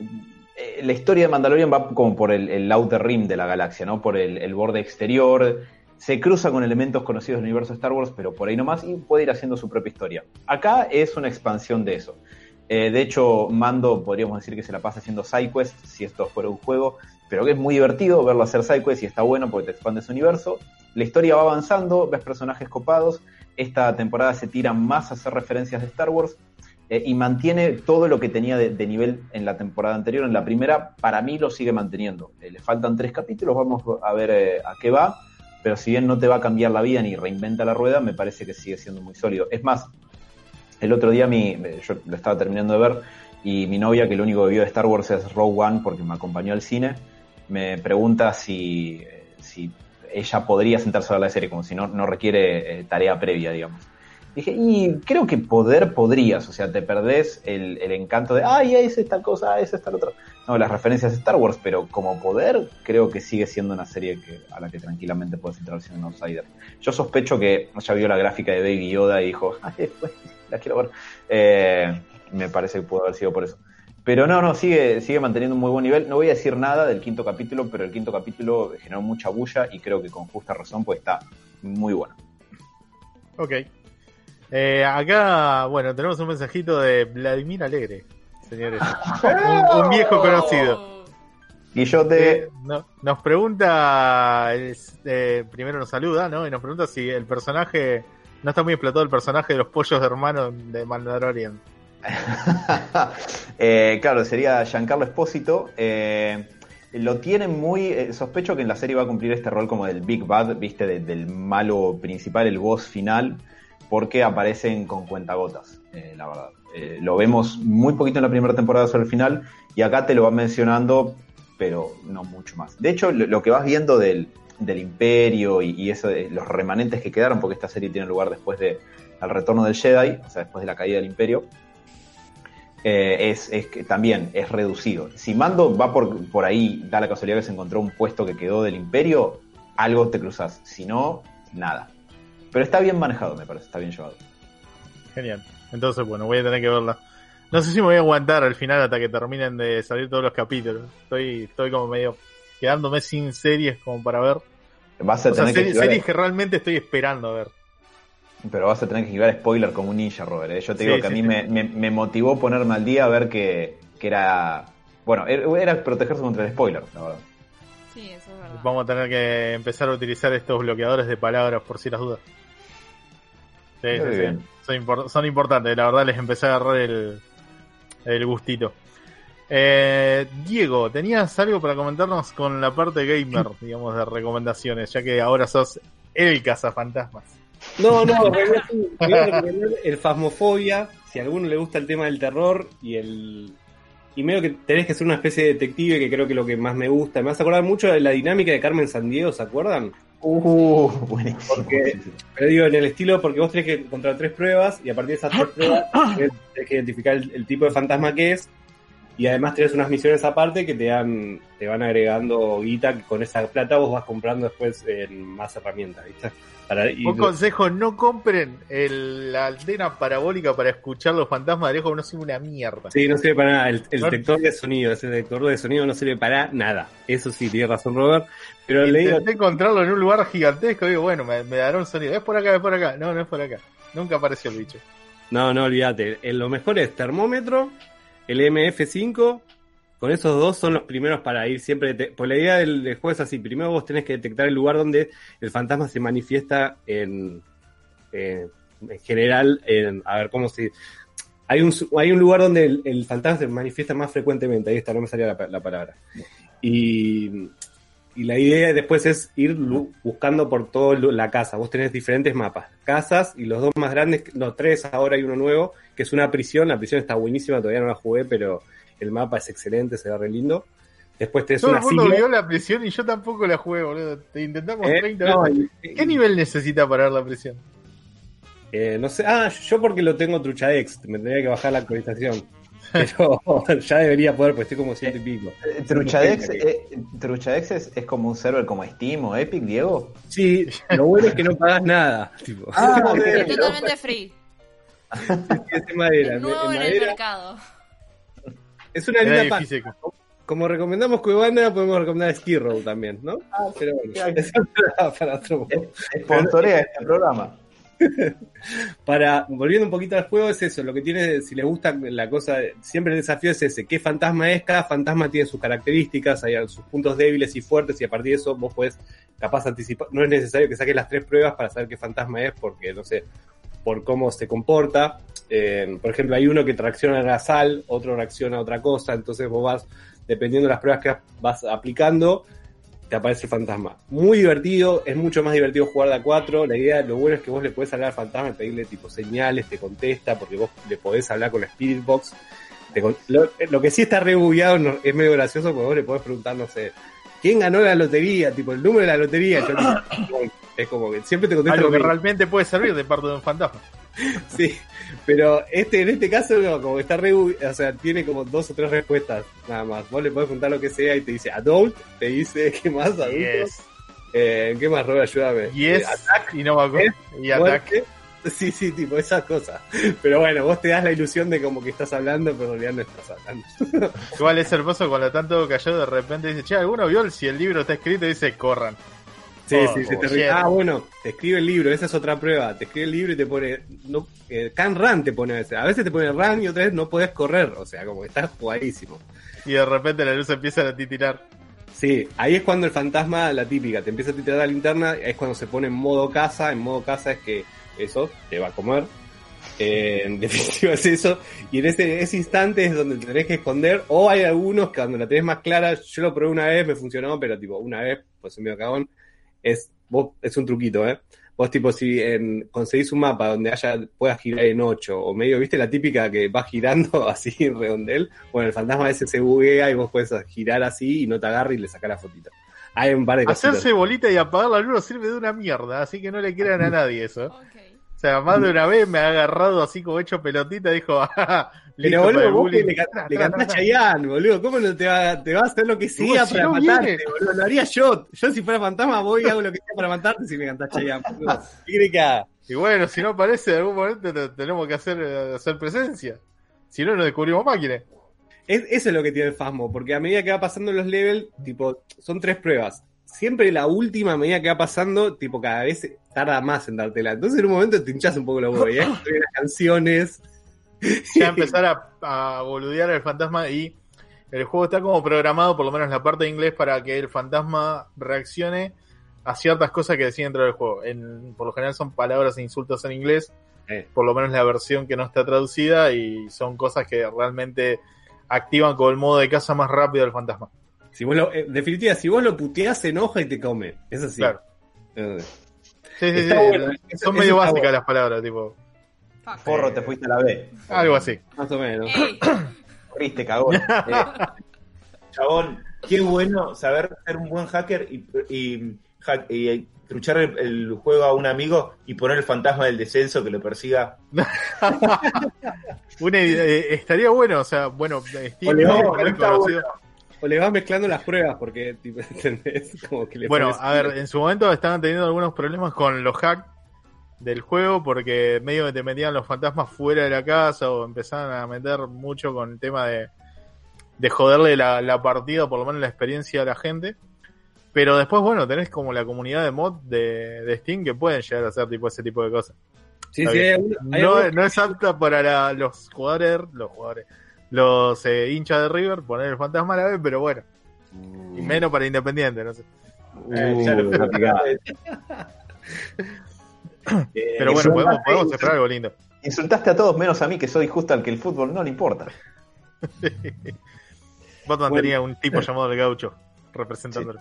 eh, la historia de Mandalorian va como por el, outer rim de la galaxia, ¿no? Por el borde exterior. Se cruza con elementos conocidos del universo de Star Wars, pero por ahí nomás, y puede ir haciendo su propia historia. Acá es una expansión de eso. Eh, de hecho, Mando podríamos decir que se la pasa haciendo sidequests, si esto fuera un juego, pero que es muy divertido verlo hacer sidequests y está bueno porque te expande su universo. La historia va avanzando, ves personajes copados. Esta temporada se tira más a hacer referencias de Star Wars eh, y mantiene todo lo que tenía de, nivel en la temporada anterior. En la primera, para mí lo sigue manteniendo. Eh, le faltan tres capítulos, vamos a ver a qué va. Pero si bien no te va a cambiar la vida ni reinventa la rueda, me parece que sigue siendo muy sólido. Es más, el otro día mi, yo lo estaba terminando de ver y mi novia, que lo único que vio de Star Wars es Rogue One porque me acompañó al cine, me pregunta si, si ella podría sentarse a ver la serie, como si no, no requiere eh, tarea previa, digamos. Dije, y creo que poder podrías, o sea, te perdés el, el encanto de, ay, esa es tal cosa, esa es tal otra. No, las referencias de Star Wars, pero como poder, creo que sigue siendo una serie que, a la que tranquilamente puedes entrar siendo un outsider. Yo sospecho que ya vio la gráfica de Baby Yoda y dijo, <laughs> ay, la quiero ver. Eh, me parece que pudo haber sido por eso. Pero no, no, sigue, sigue manteniendo un muy buen nivel. No voy a decir nada del quinto capítulo, pero el quinto capítulo generó mucha bulla y creo que con justa razón, pues está muy bueno. Ok. Eh, acá, bueno, tenemos un mensajito de Vladimir Alegre, señores. <laughs> un, un viejo conocido. Oh. Guillote, Eh, no- nos pregunta, eh, primero nos saluda, ¿no? Y nos pregunta si el personaje, no está muy explotado el personaje de los pollos de hermano de Mandalorian. <laughs> Eh, claro, sería Giancarlo Espósito. Eh, lo tienen muy. eh, sospecho que en la serie va a cumplir este rol como del Big Bad, viste, De- del malo principal, el boss final, porque aparecen con cuentagotas, eh, la verdad. Eh, lo vemos muy poquito en la primera temporada sobre el final, y acá te lo van mencionando, pero no mucho más. De hecho, lo, que vas viendo del, del Imperio y, y eso los remanentes que quedaron, porque esta serie tiene lugar después de al retorno del Jedi, o sea, después de la caída del Imperio, eh, es, es también es reducido. Si Mando va por, por ahí, da la casualidad que se encontró un puesto que quedó del Imperio, algo te cruzas. Si no, nada. Pero está bien manejado, me parece, está bien llevado. Genial. Entonces, bueno, voy a tener que verla. No sé si me voy a aguantar al final hasta que terminen de salir todos los capítulos. Estoy, estoy como medio quedándome sin series como para ver. Vas a O sea, tener que series, que realmente estoy esperando a ver. pero vas a tener que esquivar spoiler como un ninja, Robert. ¿eh? Yo te Sí, digo que sí, a mí sí. me, me- me motivó ponerme al día a ver que, que era. Bueno, era era protegerse contra el spoiler, la verdad. Sí, eso es verdad. Vamos a tener que empezar a utilizar estos bloqueadores de palabras por si las dudas. Sí, Muy sí, sí. bien. Son, impor- son importantes, la verdad les empecé a agarrar el, el gustito. Eh, Diego, ¿tenías algo para comentarnos con la parte gamer, <laughs> digamos, de recomendaciones? Ya que ahora sos el cazafantasmas. No, no, el Fasmofobia, si a alguno le gusta el tema del terror y el... Y medio que tenés que ser una especie de detective, que creo que es lo que más me gusta. Me vas a acordar mucho de la dinámica de Carmen Sandiego, ¿se acuerdan? Uh, buenísimo. Porque- Pero digo, en el estilo, porque vos tenés que encontrar tres pruebas y a partir de esas tres pruebas tenés tenés que identificar el, el tipo de fantasma que es y además tenés unas misiones aparte que te dan te van agregando guita que con esa plata vos vas comprando después en más herramientas, ¿viste? Para, y Un consejo, no compren el- la antena parabólica para escuchar los fantasmas de lejos, no sirve una mierda. Sí, no sirve para nada. El, el detector de sonido, ese detector de sonido no sirve para nada. Eso sí, tiene razón Robert. Pero le digo, encontrarlo en un lugar gigantesco digo, bueno, me, me dará un sonido. Es por acá, es por acá. No, no es por acá. Nunca apareció el bicho. no, no, olvídate. Lo mejor es termómetro, el MF5. Con esos dos son los primeros para ir siempre. Por pues la idea del, del juego es así: primero vos tenés que detectar el lugar donde el fantasma se manifiesta en, en, en general. En, a ver, ¿cómo se.? Hay un, hay un lugar donde el, fantasma se manifiesta más frecuentemente. Ahí está, no me salía la, la palabra. Y, y la idea después es ir buscando por toda la casa. Vos tenés diferentes mapas. Casas y los dos más grandes, no, tres ahora hay uno nuevo, que es una prisión. La prisión está buenísima, todavía no la jugué, pero el mapa es excelente, se ve re lindo. Después tenés Todo el una mundo silla. vio la prisión y yo tampoco la jugué, boludo. Te intentamos Eh, 30 no, veces. y- ¿Qué nivel necesita para ver la prisión? Eh, no sé, ah, yo porque lo tengo truchadex, me tendría que bajar la actualización. Pero <laughs> ya debería poder, pues estoy como ciento y pico. Truchadex, eh, Truchadex es, es como un server como Steam o Epic, Diego. Sí, lo bueno es que no pagas nada. Tipo, Ah. Es totalmente free. es de madera, Es nuevo en en el mercado. Es una linda página. como recomendamos Cuevana, podemos recomendar Ski Row también, ¿no? Pero bueno, <laughs> eso para, para otro momento. Sponsorea este programa. <laughs> Para, volviendo un poquito al juego, es eso, lo que tiene, si les gusta la cosa, siempre el desafío es ese, qué fantasma es, cada fantasma tiene sus características, hay sus puntos débiles y fuertes, y a partir de eso vos podés capaz anticipar, no es necesario que saques las tres pruebas para saber qué fantasma es, porque no sé, por cómo se comporta. Eh, por ejemplo, hay uno que tracciona a la sal, otro reacciona a otra cosa, entonces vos vas, dependiendo de las pruebas que vas aplicando, te aparece el fantasma. Muy divertido, es mucho más divertido jugar de a 4. La idea, lo bueno es que vos le podés hablar al fantasma y pedirle tipo señales, te contesta, porque vos le podés hablar con la Spirit Box. Te con- lo, lo que sí está re bugueado, no- es medio gracioso porque vos le podés preguntar, no sé, ¿quién ganó la lotería? Tipo, el número de la lotería. Yo <coughs> es como que siempre te contesta Algo lo que mismo. realmente puede servir de parte de un fantasma. <laughs> Sí, pero este en este caso no, como está re, o sea, tiene como dos o tres respuestas nada más. Vos le podés preguntar lo que sea y te dice adult, te dice <laughs> qué más adulto. Yes. Eh, ¿Qué más, Robert? Ayúdame. Yes. Eh, attack, Y no me acuerdo. Y muerte. Sí, sí, tipo esas cosas. Pero bueno, vos te das la ilusión de como que estás hablando, pero en realidad no estás hablando. <laughs> Igual es hermoso cuando tanto cayó de repente dice, che, ¿alguno vio si el libro está escrito? Y dice, corran. Sí, Oh, sí, se te ríe. Ah, bueno, te escribe el libro, esa es otra prueba. Te escribe el libro y te pone. No, eh, can run te pone a veces. A veces te pone run y otra vez no podés correr. O sea, como que estás jugadísimo. Y de repente la luz empieza a titilar. Sí, ahí es cuando el fantasma, la típica, te empieza a titular la linterna, es cuando se pone en modo casa, en modo casa es que eso te va a comer. Eh, en <laughs> definitiva es eso. Y en ese, ese instante es donde te tenés que esconder. O hay algunos que cuando la tenés más clara, yo lo probé una vez, me funcionó, pero tipo, una vez, pues soy medio cagón, es, vos, es un truquito, ¿eh? Vos tipo, si en, conseguís un mapa donde haya, puedas girar en 8, o medio, viste la típica que va girando <laughs> así en redondel, bueno, el fantasma ese se buguea y vos puedes girar así y no te agarra y le sacás la fotito. Hay un par de cositas. Hacerse bolita y apagar la luz sirve de una mierda, así que no le crean a <laughs> nadie eso. O sea, más de una vez me ha agarrado así como hecho pelotita y dijo, <laughs> "Ah, Pero boludo, vos que bullying". le, cantás. Chayanne, boludo. ¿Cómo no te va, te va a hacer lo que sea para no matarte, boludo? Lo haría yo. Yo si fuera fantasma voy y hago lo que sea para matarte si me cantás Chayanne. <laughs> Y bueno, si no aparece en algún momento te- tenemos que hacer, eh, hacer presencia. Si no, nos descubrimos máquinas. Es, eso es lo que tiene el Fasmo, porque a medida que va pasando los levels, tipo, son tres pruebas. Siempre la última, a medida que va pasando, tipo, cada vez tarda más en dártela. Entonces en un momento te hinchas un poco la boca, ¿eh? <laughs> las canciones. <laughs> Ya <laughs> empezar a, a boludear al fantasma y el juego está como programado, por lo menos la parte de inglés, para que el fantasma reaccione a ciertas cosas que decía dentro del juego. En, por lo general son palabras e insultos en inglés, Eh. por lo menos la versión que no está traducida, y son cosas que realmente activan con el modo de caza más rápido del fantasma. Si vos lo, en definitiva, si vos lo puteás, se enoja y te come. Eso sí. Claro. Eh, Sí, sí, sí. bueno, Son medio básicas bueno. las palabras, tipo, Fuck. Porro, te fuiste a la B. algo así. Más o menos. <coughs> Corriste, cagón. Eh, Chabón, qué bueno saber ser un buen hacker y, y, hack- y truchar el, el juego a un amigo y poner el fantasma del descenso que lo persiga. <laughs> Una, eh, estaría bueno, o sea, bueno, no. O le vas mezclando las pruebas, porque, tipo, <laughs> ¿entendés? Como que le Bueno, a ver, en su momento estaban teniendo algunos problemas con los hacks del juego porque medio que te metían los fantasmas fuera de la casa o empezaban a meter mucho con el tema de, de joderle la, la partida, por lo menos la experiencia a la gente. Pero después, bueno, tenés como la comunidad de mod de, de Steam que pueden llegar a hacer tipo ese tipo de cosas. Sí, sí, hay No, no es apta para la- los jugadores, los jugadores, los eh, hinchas de River poner el fantasma a la vez, pero bueno, y menos para Independiente, no sé. Eh, <laughs> <laughs> <laughs> eh, Pero bueno, podemos, podemos esperar algo lindo. Insultaste a todos menos a mí, que soy justo al que el fútbol no le importa. <laughs> Batman Bueno. tenía un tipo <laughs> llamado el gaucho representándolo.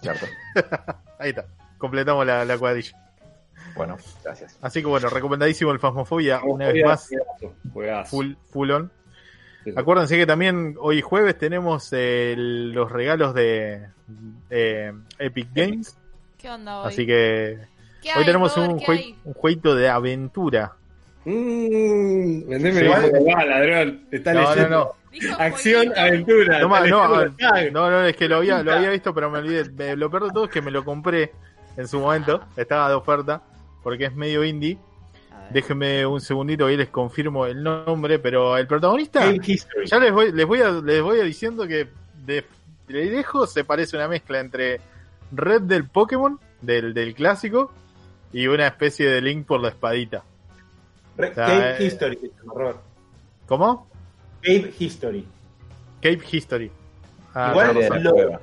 Cierto. <laughs> Ahí está. Completamos la, la cuadrilla. Bueno, gracias. Así que bueno, recomendadísimo el Fasmofobia una vez más, juegazo, full, full on. Sí. Acuérdense que también hoy jueves tenemos eh, el- los regalos de eh, Epic Games. ¿Qué onda hoy? Así que ¿Qué hoy hay, tenemos Robert? un, ¿Qué jue- hay? un jueguito de aventura. Mmm, vendeme Sí. va, ladrón. Está No, no, leyendo. no. Dijo Acción, jueguito. aventura. No, ah, no, no, es que lo había, lo había visto, pero me olvidé. Me- Lo peor de todo es que me lo compré en su momento. Estaba de oferta porque es medio indie. Déjenme un segundito y les confirmo el nombre, pero el protagonista, ya les voy, les voy, a, les voy a diciendo que de, de lejos se parece una mezcla entre Red del Pokémon, del, del clásico, y una especie de Link por la espadita. Re- sea, Cave eh, History, Robert. ¿Cómo? Cave History. Cape History. Ah, Igual no, lo-.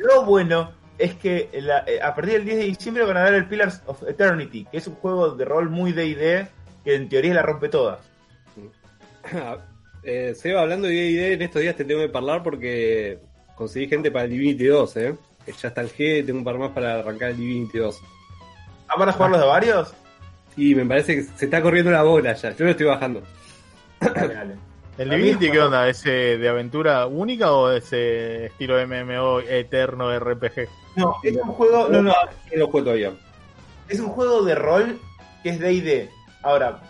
Lo bueno es que la- eh, a partir del 10 de diciembre van a dar el Pillars of Eternity, que es un juego de rol muy D&D que en teoría la rompe toda. <laughs> Eh, Seba, hablando de D&D, en estos días te tengo que hablar porque conseguí gente para el Divinity 2, ¿eh? Ya está el G, tengo un par más para arrancar el Divinity 2. ¿Ah, van a jugar los de varios? Y me parece que se está corriendo la bola ya, yo lo estoy bajando. Dale, dale. ¿El Divinity qué onda? ¿Ese de aventura única o ese estilo MMO eterno RPG? No, es un juego, no, no, No lo juego todavía. es un juego de rol que es D&D. Ahora,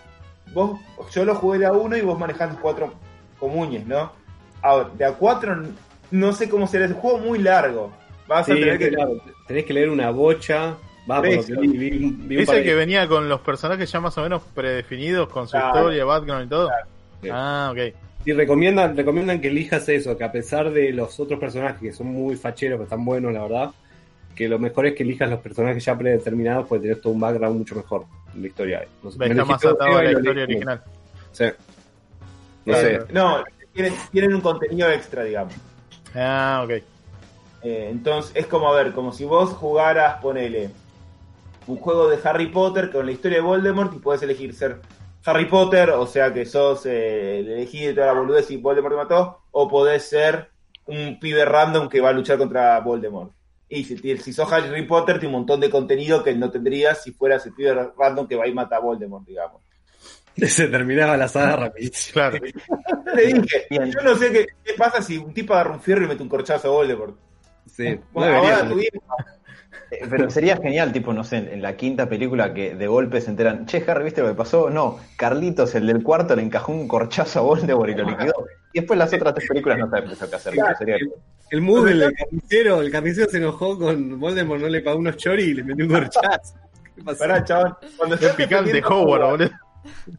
vos, yo lo jugué de a uno y vos manejás cuatro comunes, ¿no? Ahora, de a cuatro no sé cómo será, es un juego muy largo. Vas Sí, a tener que... claro, tenés que leer una bocha. Va, por lo que vi, vi un- vi un ¿Es par el de- que venía con los personajes ya más o menos predefinidos, con su Claro. historia, background y todo? Sí. Ah, ok. Y recomiendan, recomiendan que elijas eso, que a pesar de los otros personajes que son muy facheros, que están buenos, la verdad, que lo mejor es que elijas los personajes ya predeterminados, porque tenés todo un background mucho mejor en la historia. No sé, Está más atado a la historia original. Sí. No Claro. sé. No, tienen, tienen un contenido extra, digamos. Ah, ok. Eh, entonces, es como, a ver, como si vos jugaras, ponele, un juego de Harry Potter con la historia de Voldemort y puedes elegir ser Harry Potter, o sea que sos eh, el elegido de toda la boludez y Voldemort te mató, o podés ser un pibe random que va a luchar contra Voldemort. Y si, si sos Harry Potter, tiene un montón de contenido que no tendrías si fueras el pibe random que va y mata a Voldemort, digamos. <laughs> Se terminaba la saga rapidísimo. Claro. <laughs> Le dije, yo no sé qué, qué pasa si un tipo agarra un fierro y mete un corchazo a Voldemort. Sí. No Bueno, debería ahora tuvimos Pero sería genial, tipo, no sé, en, la quinta película que de golpe se enteran, che, Harry, ¿viste lo que pasó? No, Carlitos, el del cuarto, le encajó un corchazo a Voldemort y lo liquidó. Y después las otras tres películas no saben qué hacer. pero sería... El mood del carnicero, el carnicero se enojó con Voldemort, no le pagó unos choris y le metió un corchazo. ¿Qué pasó? Pará, chabón. Cuando Qué picante Howard, a boludo.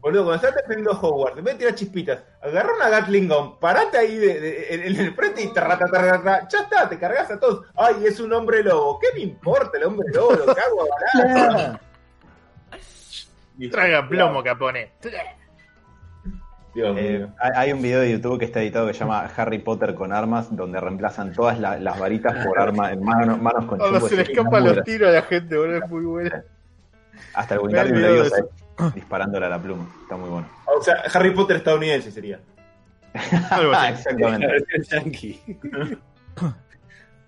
Boludo, cuando estás defendiendo a Hogwarts, en vez de tirar chispitas, agarra una Gatling Gun, parate ahí de, de- en, en el frente y tarrata, tarrata, ya está, te cargas a todos. Ay, es un hombre lobo. ¿Qué me importa el hombre lobo? Lo que hago barato. Traga plomo, capone. Dios Eh, mío. hay un video de YouTube que está editado que se llama Harry Potter con armas, donde reemplazan todas la- las varitas por armas en mano- manos con chumbo. se le escapan los tiros a la gente, boludo. Es muy bueno. Hasta el Wingardium Leviosa <coughs> disparándole a la pluma. Está muy bueno. O sea, Harry Potter estadounidense sería. <laughs> Ah, exactamente. <laughs> <coughs>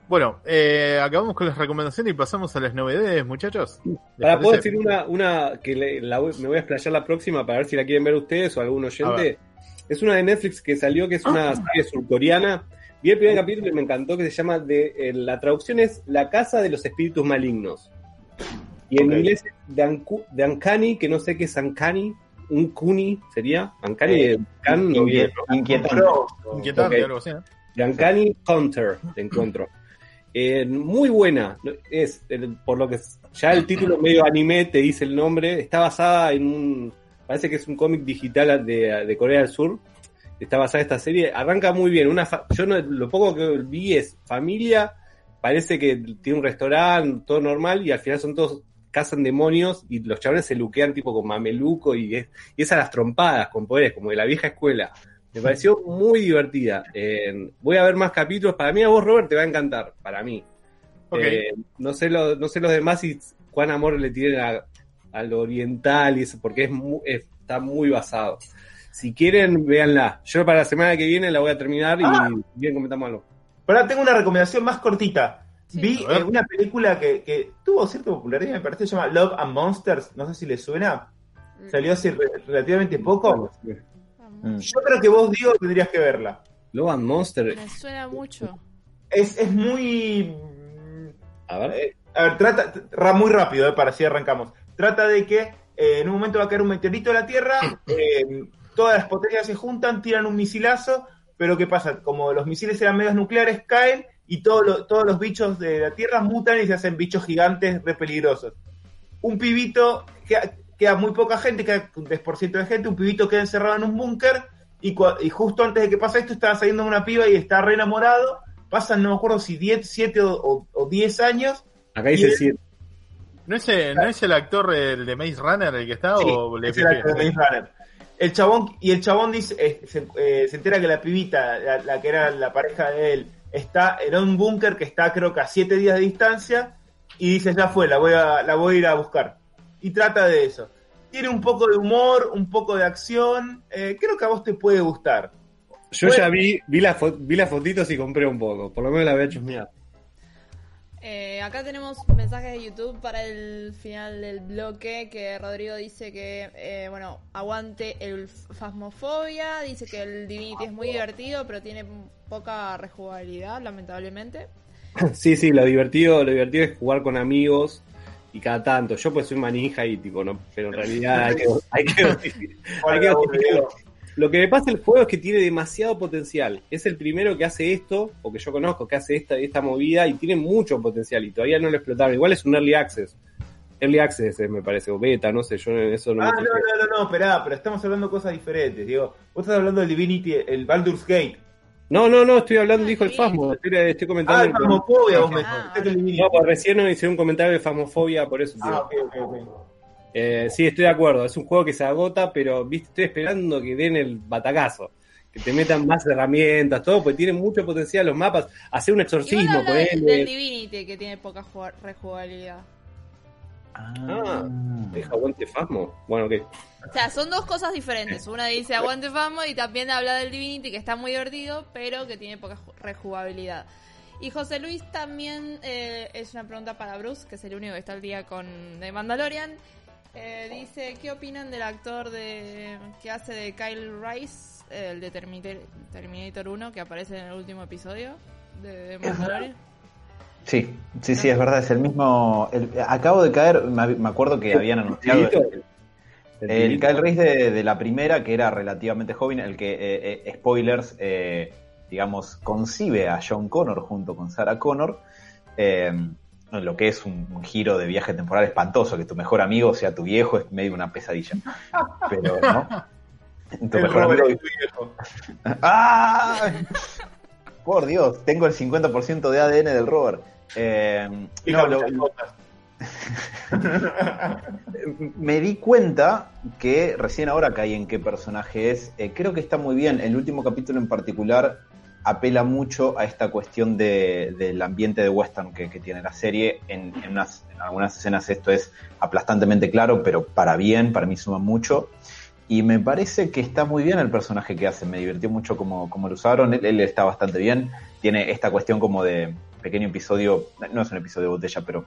Bueno, eh, acabamos con las recomendaciones y pasamos a las novedades, muchachos. ¿Les Para poder decir una, una que le- la voy- me voy a explayar la próxima para ver si la quieren ver ustedes o algún oyente. Es una de Netflix que salió, que es una serie surcoreana. Vi el primer capítulo y me encantó, que se llama, de, eh, la traducción es La Casa de los Espíritus Malignos. Y en inglés es The, Uncu- The Uncanny, que no sé qué es Uncanny, un Kuni sería. Uncanny, Eh, de. Inquietante. Inquietante, Ok. algo así, ¿no? The Uncanny Hunter, te encuentro. Eh, muy buena. Es, eh, por lo que ya el título medio anime te dice el nombre. Está basada en un. Parece que es un cómic digital de, de Corea del Sur. Está basada esta serie. Arranca muy bien. Una fa- yo no, lo poco que vi es familia. Parece que tiene un restaurante, todo normal. Y al final son todos. Cazan demonios y los chavales se luquean tipo con mameluco y es, y es a las trompadas con poderes, como de la vieja escuela. Me pareció muy divertida. Eh, voy a ver más capítulos. Para mí, a vos, Robert, te va a encantar. Para mí. Eh, no, sé lo- no sé los demás y cuán amor le tienen a, a lo oriental y eso, porque es mu- es- está muy basado. Si quieren, véanla. Yo para la semana que viene la voy a terminar y Ah. bien comentamos algo. Pero ahora tengo una recomendación más cortita. Sí. Vi eh, una película que, que tuvo cierta popularidad, me parece, se llama Love and Monsters. No sé si le suena. Salió hace re- relativamente poco. Mm. Yo creo que vos, Diego, tendrías que verla. Love and Monster. Me suena mucho. Es, es muy. A ver. eh, a ver, trata. ra- muy rápido, eh, para así arrancamos. Trata de que eh, en un momento va a caer un meteorito a la Tierra, <laughs> eh, todas las potencias se juntan, tiran un misilazo, pero ¿qué pasa? Como los misiles eran medios nucleares, caen y todo lo- todos los bichos de la Tierra mutan y se hacen bichos gigantes re peligrosos. Un pibito, queda, queda muy poca gente, queda un 10% de gente, un pibito queda encerrado en un búnker y, y justo antes de que pase esto estaba saliendo una piba y está re enamorado pasan, no me acuerdo si 10, 7 o, o- o 10 años. Acá dice Y él- 7. ¿No es, el- ¿No es el actor el de Maze Runner el que está Sí, o le es el actor de? Maze Runner. El chabón, y el chabón dice, eh, se, eh, se entera que la pibita, la, la que era la pareja de él, está en un búnker que está creo que a 7 días de distancia, y dice, ya fue, la voy, a, la voy a ir a buscar. Y trata de eso. Tiene un poco de humor, un poco de acción, eh, creo que a vos te puede gustar. Yo Bueno. ya vi, vi, las vi las fotitos y compré un poco. Por lo menos la había chusmeado. Eh, acá tenemos mensajes de YouTube para el final del bloque que Rodrigo dice que, eh, bueno, aguante el Fasmofobia, dice que el Divinity es muy divertido, pero tiene poca rejugabilidad, lamentablemente. <laughs> Sí, sí, lo divertido, lo divertido es jugar con amigos y cada tanto. Yo pues soy manija y tipo, no, pero en realidad hay que, hay que, <laughs> hay que. Lo que me pasa el juego es que tiene demasiado potencial. Es el primero que hace esto, o que yo conozco, que hace esta, esta movida y tiene mucho potencial y todavía no lo explotaron. Igual es un early access. Early access eh, me parece, o beta, no sé, yo eso no Ah, me no, no, no, no, esperá, pero estamos hablando de cosas diferentes. Digo, vos estás hablando del Divinity, el Baldur's Gate. No, no, no, estoy hablando, Ah, dijo el. Fasmo, estoy, estoy comentando. Ah, el Phasmophobia, vos me Ah. No, pues recién no hice un comentario de Fasmofobia, por eso. Ah, ok, ok, ok. Eh, sí, estoy de acuerdo. Es un juego que se agota, pero viste, estoy esperando que den el batacazo. Que te metan más herramientas, todo, porque tiene mucho potencial los mapas. Hacer un exorcismo, habla del, del. Divinity que tiene poca ju- rejugabilidad. Ah, deja aguante Fasmo. Bueno, ok. O sea, son dos cosas diferentes. Una dice aguante Fasmo y también habla del Divinity que está muy divertido, pero que tiene poca ju- rejugabilidad. Y José Luis también eh, es una pregunta para Bruce, que es el único que está al día con The Mandalorian. Eh, dice, ¿qué opinan del actor de que hace de Kyle Rice, el de Terminator, Terminator 1, que aparece en el último episodio de The Mandalorian? Sí, sí, sí, es verdad, es el mismo. el- acabo de caer, me, acuerdo que habían anunciado. El. Kyle Reese de, de la primera, que era relativamente joven, el que, eh, eh, spoilers, eh, digamos, concibe a John Connor junto con Sarah Connor, eh, lo que es un, un giro de viaje temporal espantoso, que tu mejor amigo sea tu viejo, es medio una pesadilla. Pero, ¿no? <laughs> Tu El mejor Robert amigo. es tu viejo. <laughs> ¡Ah! Por Dios, tengo el 50% de ADN del rover. Eh, no, lo- <laughs> me di cuenta que recién ahora caí en qué personaje es. Eh, creo que está muy bien. El último capítulo en particular apela mucho a esta cuestión de- del ambiente de western que, tiene la serie. En, en unas- en algunas escenas esto es aplastantemente claro, pero para bien, para mí suma mucho. Y me parece que está muy bien el personaje que hace. Me divirtió mucho como, lo usaron. Él, está bastante bien. Tiene esta cuestión como de pequeño episodio. No es un episodio de botella, pero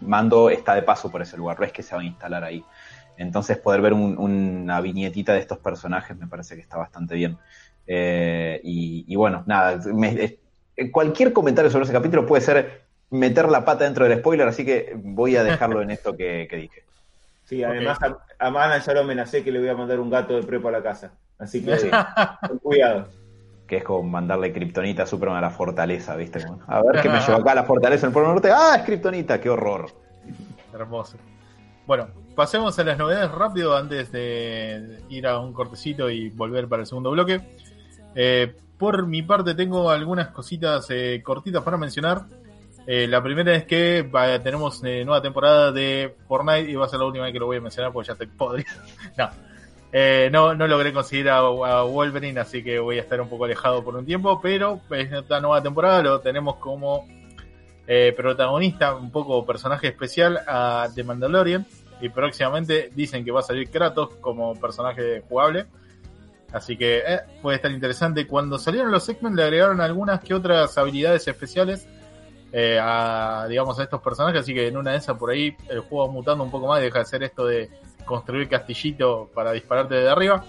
Mando está de paso por ese lugar. No es que se va a instalar ahí. Entonces poder ver un- una viñetita de estos personajes me parece que está bastante bien. Eh, y, y bueno, nada. me- eh, cualquier comentario sobre ese capítulo puede ser meter la pata dentro del spoiler, así que voy a dejarlo en esto que, que dije. Sí, además a, a Mana ya lo amenacé que le voy a mandar un gato de prepo a la casa. Así que con cuidado. que es como mandarle Kryptonita a Superman a la fortaleza, ¿viste? A ver qué me lleva acá a la fortaleza en el Polo Norte. ¡Ah, es Kryptonita! ¡Qué horror! Hermoso. Bueno, pasemos a las novedades rápido antes de ir a un cortecito y volver para el segundo bloque. Eh, por mi parte tengo algunas cositas eh, cortitas para mencionar. Eh, la primera es que va- tenemos nueva temporada de Fortnite y va a ser la última vez que lo voy a mencionar porque ya estoy podrido. <laughs> no. No, logré conseguir a, Wolverine, así que voy a estar un poco alejado por un tiempo, pero esta nueva temporada lo tenemos como protagonista, un poco personaje especial a The Mandalorian. Y próximamente dicen que va a salir Kratos como personaje jugable. Así que eh, puede estar interesante. Cuando salieron los segments le agregaron algunas que otras habilidades especiales eh, a, digamos, a estos personajes. Así que en una de esas por ahí el juego mutando un poco más y deja de ser esto de construir castillito para dispararte desde arriba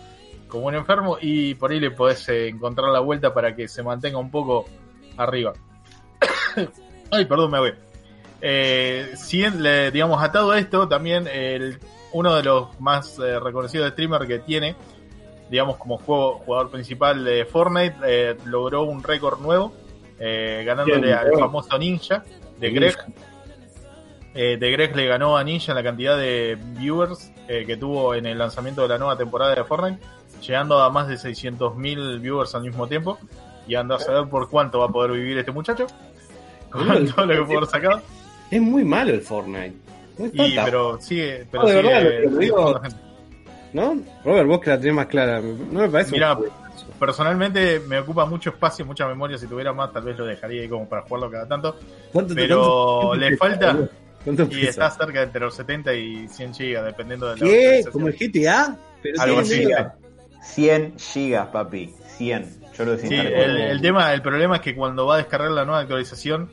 como un enfermo y por ahí le podés eh, encontrar la vuelta para que se mantenga un poco arriba. <coughs> Ay, perdón, me voy. Si le, digamos, atado a esto, también el, uno de los más reconocidos streamers que tiene, digamos, como juego, jugador principal de Fortnite, eh, logró un récord nuevo, eh, ganándole Bien, al bueno. famoso Ninja de Greg. Eh, de Greg le ganó a Ninja la cantidad de viewers eh, que tuvo en el lanzamiento de la nueva temporada de Fortnite, llegando a más de 600.000 viewers al mismo tiempo. y anda a saber por cuánto va a poder vivir este muchacho. Con <laughs> todo lo que sacado. Es muy malo el Fortnite. No es Y, pero sigue, pero No, de verdad, lo digo-. ¿No? Robert, vos que la tenés más clara. No me parece juego. personalmente me ocupa mucho espacio, mucha memoria. Si tuviera más, tal vez lo dejaría ahí como para jugarlo cada tanto. ¿Cuánto Pero cuánto le pesa, falta- Y pesa? está cerca de entre los 70 y 100 gigas, dependiendo de la ¿Qué? ¿Como el GTA? Pero Algo así. mega. 100 gigas, papi. 100. Yo lo Sí, el, el tema, el problema es que cuando va a descargar la nueva actualización,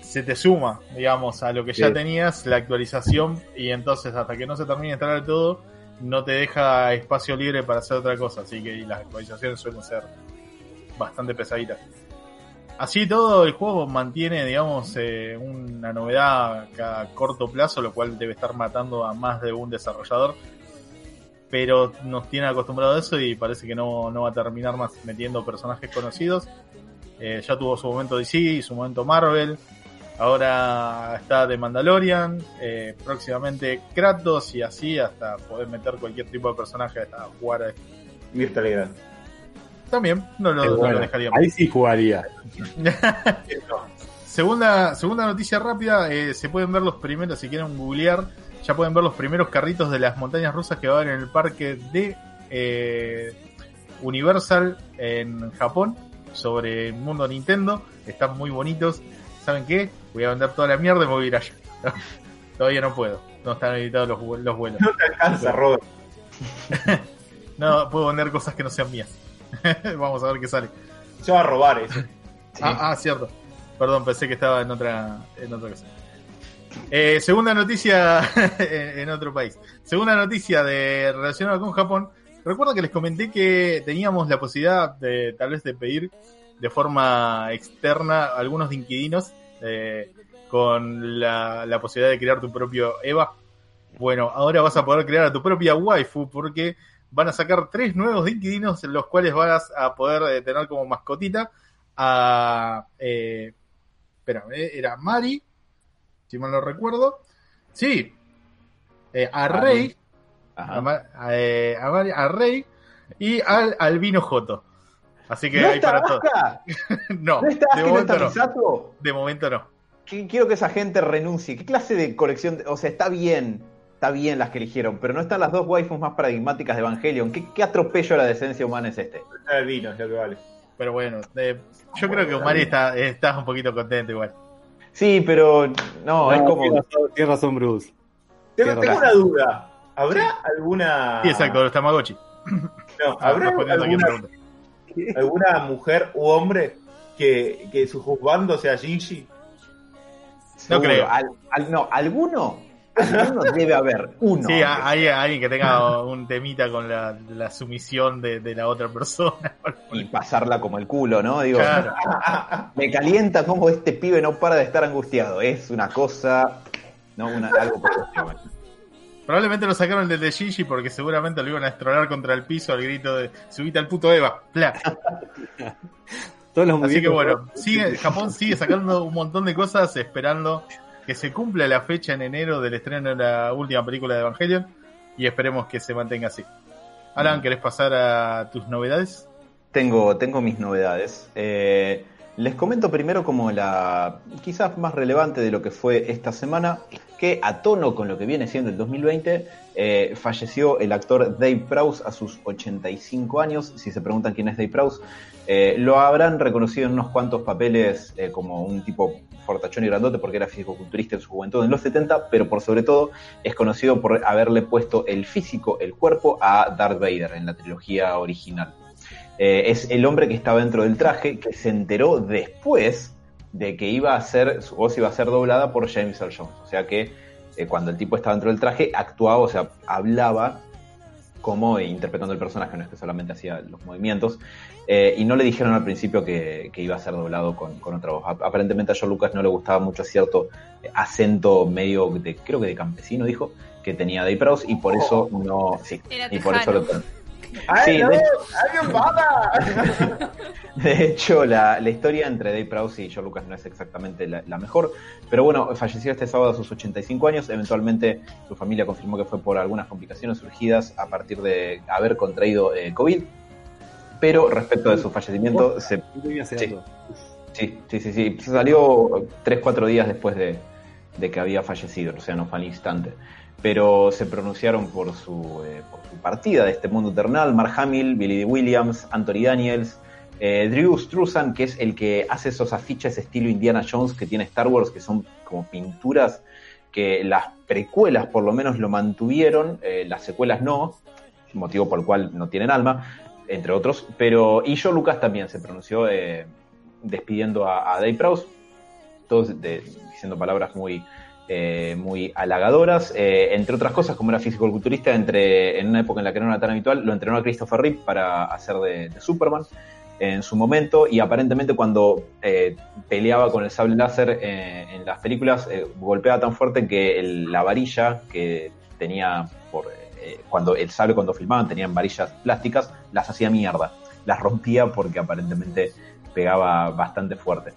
se te suma, digamos, a lo que ya Sí. tenías, la actualización, y entonces hasta que no se termine de instalar todo, no te deja espacio libre para hacer otra cosa. Así que las actualizaciones suelen ser bastante pesaditas. Así todo, el juego mantiene, digamos, eh, una novedad a corto plazo, lo cual debe estar matando a más de un desarrollador. Pero nos tiene acostumbrado a eso y parece que no, no va a terminar más metiendo personajes conocidos. Eh, ya tuvo su momento DC, su momento Marvel. Ahora está de Mandalorian. eh, próximamente Kratos y así hasta poder meter cualquier tipo de personaje a jugar. a esto. Mirta Legrand. También no lo, no lo dejaríamos. Ahí sí jugaría. <laughs> Segunda, segunda noticia rápida, eh, se pueden ver los primeros, si quieren googlear, ya pueden ver los primeros carritos de las montañas rusas que va a haber en el parque de eh, Universal en Japón, sobre el mundo Nintendo. Están muy bonitos. ¿Saben qué? Voy a vender toda la mierda y me voy a ir allá. <laughs> Todavía no puedo, no están editados los, vu- los vuelos. No te alcanza, Robert. <laughs> No, puedo vender cosas que no sean mías. <laughs> Vamos a ver qué sale. Se va a robar eso. Ah, ah, cierto. Perdón, pensé que estaba en otra, en otra cosa. Eh, segunda noticia en, en otro país. Segunda noticia de relacionada con Japón. Recuerdo que les comenté que teníamos la posibilidad de tal vez de pedir de forma externa algunos inquilinos eh, con la, la posibilidad de crear tu propio EVA. Bueno, ahora vas a poder crear a tu propia waifu porque van a sacar tres nuevos inquilinos en los cuales vas a poder eh, tener como mascotita a... Eh, espera, eh, era Mari, si mal no recuerdo. Sí, a Rey, Ajá. a, a Rey y al Albino Joto. Así que ¿No hay está para todo. <laughs> No, ¿No está de no momento está no. De momento no. Qu- Quiero que esa gente renuncie. ¿Qué clase de colección? de- O sea, está bien, está bien las que eligieron, pero no están las dos waifus más paradigmáticas de Evangelion. ¿Qué, qué atropello a la decencia humana es este? Está el vino, es lo que vale. Pero bueno, eh, yo creo que Mari está, está un poquito contento igual. Sí, pero no, es como. Tienes razón, Bruce. Tengo, una duda. ¿Habrá alguna. Sí, exacto, los Tamagotchi. No, ¿Habrá Respondiendo a quien alguna. <laughs> alguna mujer u hombre que, que su juzgando sea Shinji? No seguro. creo. Al- al- no, alguno, alguno <laughs> debe haber. Uno. Sí, hay alguien que tenga un temita con la, la sumisión de, de la otra persona. <laughs> Y pasarla como el culo, ¿no? Digo, Claro. me calienta como este pibe no para de estar angustiado. Es una cosa. No, una, algo por. Probablemente lo sacaron del de Shinji porque seguramente lo iban a estrolar contra el piso al grito de subite al puto Eva. Pla. <laughs> Todos los Así que bueno, sigue, Japón sigue sacando un montón de cosas esperando que se cumpla la fecha en enero del estreno de la última película de Evangelion y esperemos que se mantenga así. Alan, ¿querés pasar a tus novedades? Tengo, tengo mis novedades. Eh, les comento primero como la quizás más relevante de lo que fue esta semana, que a tono con lo que viene siendo el 2020, eh, falleció el actor Dave Prowse a sus 85 años. Si se preguntan quién es Dave Prowse, eh, lo habrán reconocido en unos cuantos papeles eh, como un tipo fortachón y grandote porque era físico-culturista en su juventud en los 70, pero por sobre todo es conocido por haberle puesto el físico, el cuerpo a Darth Vader en la trilogía original. Eh, es el hombre que estaba dentro del traje que se enteró después de que iba a ser, su voz iba a ser doblada por James Earl Jones. O sea que eh, cuando el tipo estaba dentro del traje, actuaba, o sea, hablaba como interpretando el personaje, no es que solamente hacía los movimientos. Eh, y no le dijeron al principio que, que iba a ser doblado con, con otra voz. Ap- Aparentemente a George Lucas no le gustaba mucho cierto eh, acento medio de, creo que de campesino, dijo, que tenía Dave Prowse, y por eso no, sí, y por eso lo ¡Ay, Sí, no! de- ¡Alguien mata! <laughs> De hecho, la, la historia entre Dave Prowse y George Lucas no es exactamente la, la mejor, pero bueno, falleció este sábado a sus 85 años. Eventualmente, su familia confirmó que fue por algunas complicaciones surgidas a partir de haber contraído eh, COVID. Pero respecto de su fallecimiento, se, sí, sí, sí, sí, sí, salió 3-4 días después de, de que había fallecido, o sea, no fue al instante pero se pronunciaron por su, eh, por su partida de este mundo eternal. Mark Hamill, Billy Williams, Anthony Daniels, eh, Drew Struzan, que es el que hace esos afiches estilo Indiana Jones que tiene Star Wars, que son como pinturas que las precuelas por lo menos lo mantuvieron, eh, las secuelas no, motivo por el cual no tienen alma, entre otros, pero y Joe Lucas también se pronunció despidiendo a, a Dave Prowse, todos diciendo palabras muy eh, muy halagadoras, eh, entre otras cosas, como era físico-culturista, entre, en una época en la que no era tan habitual, lo entrenó a Christopher Reeve para hacer de, Superman en su momento. Y aparentemente cuando eh, peleaba con el sable láser en las películas golpeaba tan fuerte que la varilla que tenía por cuando el sable cuando filmaban tenían varillas plásticas las hacía mierda. Las rompía porque aparentemente pegaba bastante fuerte.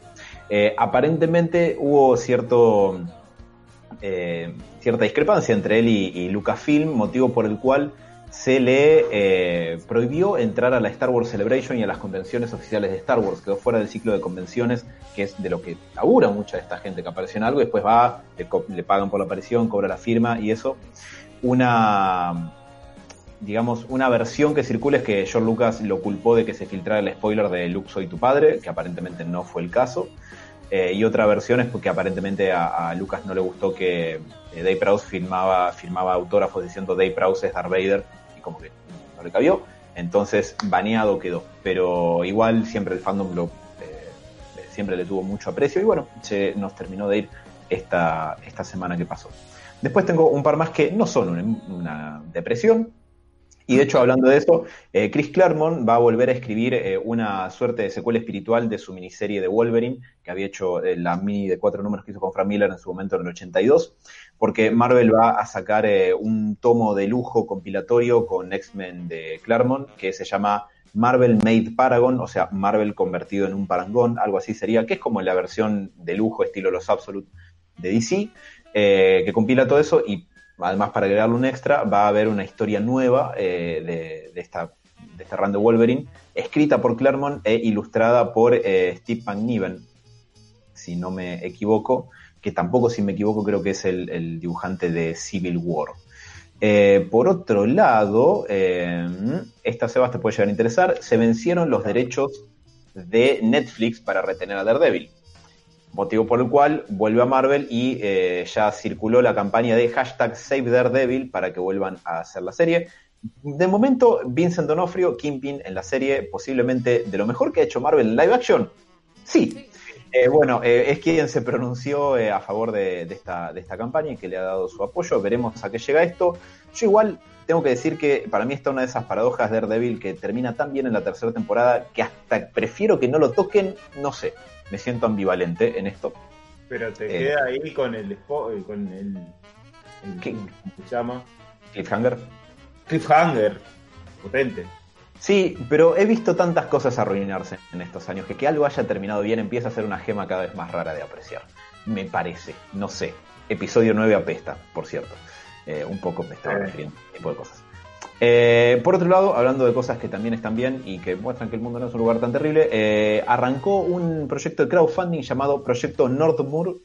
Aparentemente hubo cierto eh, cierta discrepancia entre él y, Lucasfilm, motivo por el cual se le eh, prohibió entrar a la Star Wars Celebration y a las convenciones oficiales de Star Wars. Quedó fuera del ciclo de convenciones, que es de lo que labura mucha de esta gente que apareció en algo, y después va, le, pagan por la aparición, cobra la firma y eso. Una, digamos, una versión que circula es que George Lucas lo culpó de que se filtrara el spoiler de Luke soy tu padre, que aparentemente no fue el caso. Eh, y otra versión es porque aparentemente a, Lucas no le gustó que eh, Dave Prowse firmaba, firmaba autógrafos diciendo Dave Prowse es Darth Vader y como que no le cabió. Entonces baneado quedó. Pero igual siempre el fandom lo, eh, siempre le tuvo mucho aprecio y bueno, se nos terminó de ir esta, esta semana que pasó. Después tengo un par más que no son una depresión, y de hecho, hablando de eso, eh, Chris Claremont va a volver a escribir eh, una suerte de secuela espiritual de su miniserie de Wolverine, que había hecho eh, la mini de cuatro números que hizo con Frank Miller en su momento en el 82, porque Marvel va a sacar un tomo de lujo compilatorio con X-Men de Claremont, que se llama Marvel Made Paragon, o sea, Marvel convertido en un parangón, algo así sería, que es como la versión de lujo estilo Los Absolute de DC, que compila todo eso y además para agregarle un extra, va a haber una historia nueva eh, de, esta, de este run de Wolverine, escrita por Claremont e ilustrada por eh, Steve McNiven, si no me equivoco, que tampoco si me equivoco creo que es el, dibujante de Civil War. Eh, por otro lado, esta Sebas te puede llegar a interesar, se vencieron los derechos de Netflix para retener a Daredevil motivo por el cual vuelve a Marvel y eh, ya circuló la campaña de hashtag Save Daredevil para que vuelvan a hacer la serie. De momento, Vincent Donofrio, Kingpin en la serie, posiblemente de lo mejor que ha hecho Marvel en live action. Sí. Eh, bueno, eh, es quien se pronunció a favor de, esta, de esta campaña y que le ha dado su apoyo. Veremos a qué llega esto. Yo igual tengo que decir que para mí está una de esas paradojas de Daredevil que termina tan bien en la tercera temporada que hasta prefiero que no lo toquen, no sé me siento ambivalente en esto. Pero te eh, queda ahí con el, eh, con el, ¿Qué se llama? Cliffhanger. Cliffhanger, potente. Sí, pero he visto tantas cosas arruinarse en estos años que que algo haya terminado bien empieza a ser una gema cada vez más rara de apreciar. Me parece, no sé. Episodio 9 apesta, por cierto. Eh, un poco me estaba refiriendo a este tipo de cosas. Eh, por otro lado, hablando de cosas que también están bien y que muestran que el mundo no es un lugar tan terrible, eh, arrancó un proyecto de crowdfunding llamado Proyecto Northmoor,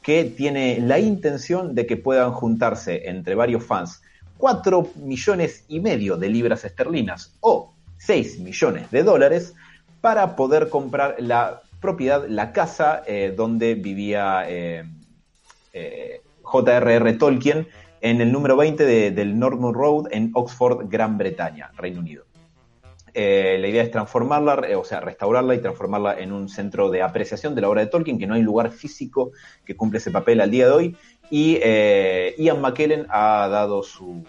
que tiene la intención de que puedan juntarse entre varios fans 4 millones y medio de libras esterlinas o 6 millones de dólares para poder comprar la propiedad, la casa eh, donde vivía J.R.R. Tolkien en el número 20 del Northmoor Road en Oxford, Gran Bretaña, Reino Unido. Eh, la idea es transformarla, o sea, restaurarla y transformarla en un centro de apreciación de la obra de Tolkien, que no hay lugar físico que cumple ese papel al día de hoy. Y eh, Ian McKellen ha dado su,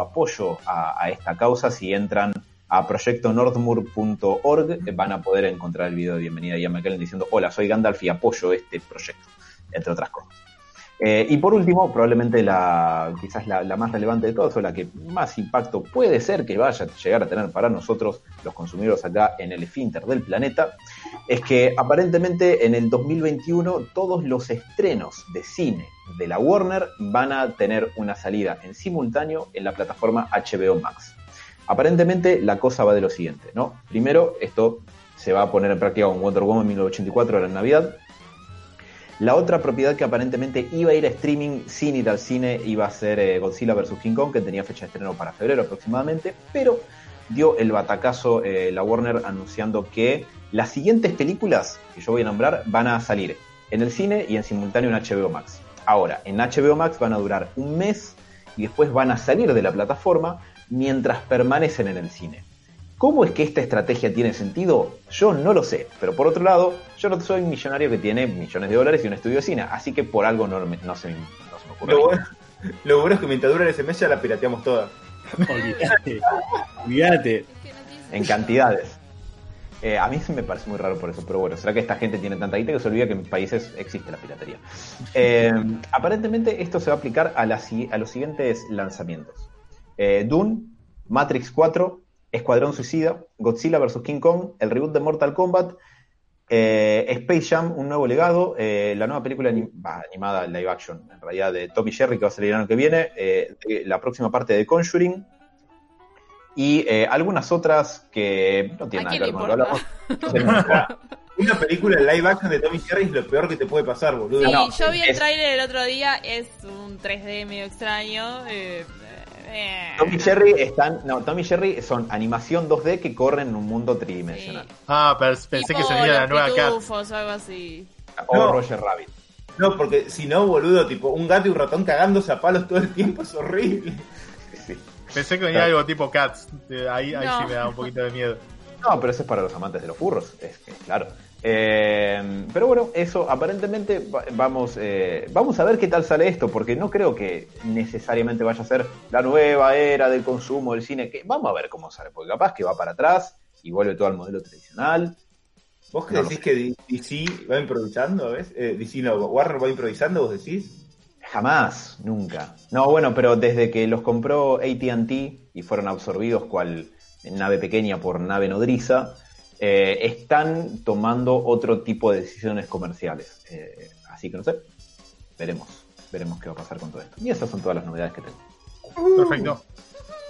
apoyo a, a, esta causa. Si entran a proyectonorthmoor.org van a poder encontrar el video de bienvenida de Ian McKellen diciendo, hola, soy Gandalf y apoyo este proyecto, entre otras cosas. Eh, y por último, probablemente la, quizás la, más relevante de todas, o la que más impacto puede ser que vaya a llegar a tener para nosotros, los consumidores acá en el esfínter del planeta, es que aparentemente en el 2021 todos los estrenos de cine de la Warner van a tener una salida en simultáneo en la plataforma HBO Max. Aparentemente la cosa va de lo siguiente, ¿no? Primero, esto se va a poner en práctica con Wonder Woman 1984 ahora en Navidad. La otra propiedad que aparentemente iba a ir a streaming sin ir al cine iba a ser eh, Godzilla vs. King Kong, que tenía fecha de estreno para febrero aproximadamente, pero dio el batacazo eh, la Warner anunciando que las siguientes películas que yo voy a nombrar van a salir en el cine y en simultáneo en HBO Max. Ahora, en HBO Max van a durar un mes y después van a salir de la plataforma mientras permanecen en el cine. ¿Cómo es que esta estrategia tiene sentido? Yo no lo sé, pero por otro lado, yo no soy un millonario que tiene millones de dólares y un estudio de cine, así que por algo no, me- no se, no se me ocurre. Lo bueno, lo bueno es que mientras dura ese mes ya la pirateamos toda. Olvídate. Olvídate. En cantidades. Eh, a mí se me parece muy raro por eso, pero bueno, será que esta gente tiene tanta guita que se olvida que en países existe la piratería. Eh, aparentemente esto se va a aplicar a los siguientes lanzamientos. Eh, Dune, Matrix 4, Escuadrón Suicida, Godzilla vs. King Kong, el reboot de Mortal Kombat, eh, Space Jam, un nuevo legado, eh, la nueva película anim- bah, animada live action, en realidad de Tommy Jerry que va a salir el año que viene, eh, la próxima parte de Conjuring y eh, algunas otras que no tienen ¿A nada que ver con lo hablamos. <laughs> Una película en live action de Tommy Jerry es lo peor que te puede pasar, boludo. Sí, No, yo vi el es- tráiler el otro día, es un 3D medio extraño. Eh, eh, Tommy Jerry están, no, Tommy Jerry son animación 2D que corren en un mundo tridimensional. sí. Ah, pero pensé que Tipo se venía la nueva Cat. o algo así. O No. Roger Rabbit. No, porque si no, boludo, tipo, un gato y un ratón cagándose a palos todo el tiempo es horrible. Sí. Pensé que venía Claro. algo tipo Cats. Ahí, ahí No. sí me da un poquito de miedo. No, pero eso es para los amantes de los furros, es claro. Eh, pero bueno, eso aparentemente va- vamos, eh, vamos a ver qué tal sale esto, porque no creo que necesariamente vaya a ser la nueva era del consumo del cine. Que vamos a ver cómo sale, porque capaz que va para atrás y vuelve todo al modelo tradicional. ¿Vos No decís que DC va improvisando? Eh, DC no, Warner va improvisando, vos decís. Jamás, nunca. No, bueno, pero desde que los compró ATT y fueron absorbidos cual nave pequeña por nave nodriza, eh, están tomando otro tipo de decisiones comerciales. Eh, así que no sé, veremos, veremos qué va a pasar con todo esto. Y esas son todas las novedades que tengo. Perfecto.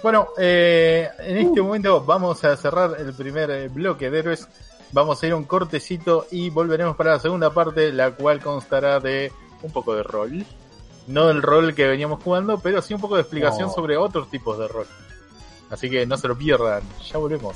Bueno, eh, en este momento vamos a cerrar el primer eh, bloque de héroes. Vamos a ir a un cortecito y volveremos para la segunda parte, la cual constará de un poco de rol. No el rol que veníamos jugando, pero sí un poco de explicación No. sobre otros tipos de rol. Así que no se lo pierdan, ya volvemos.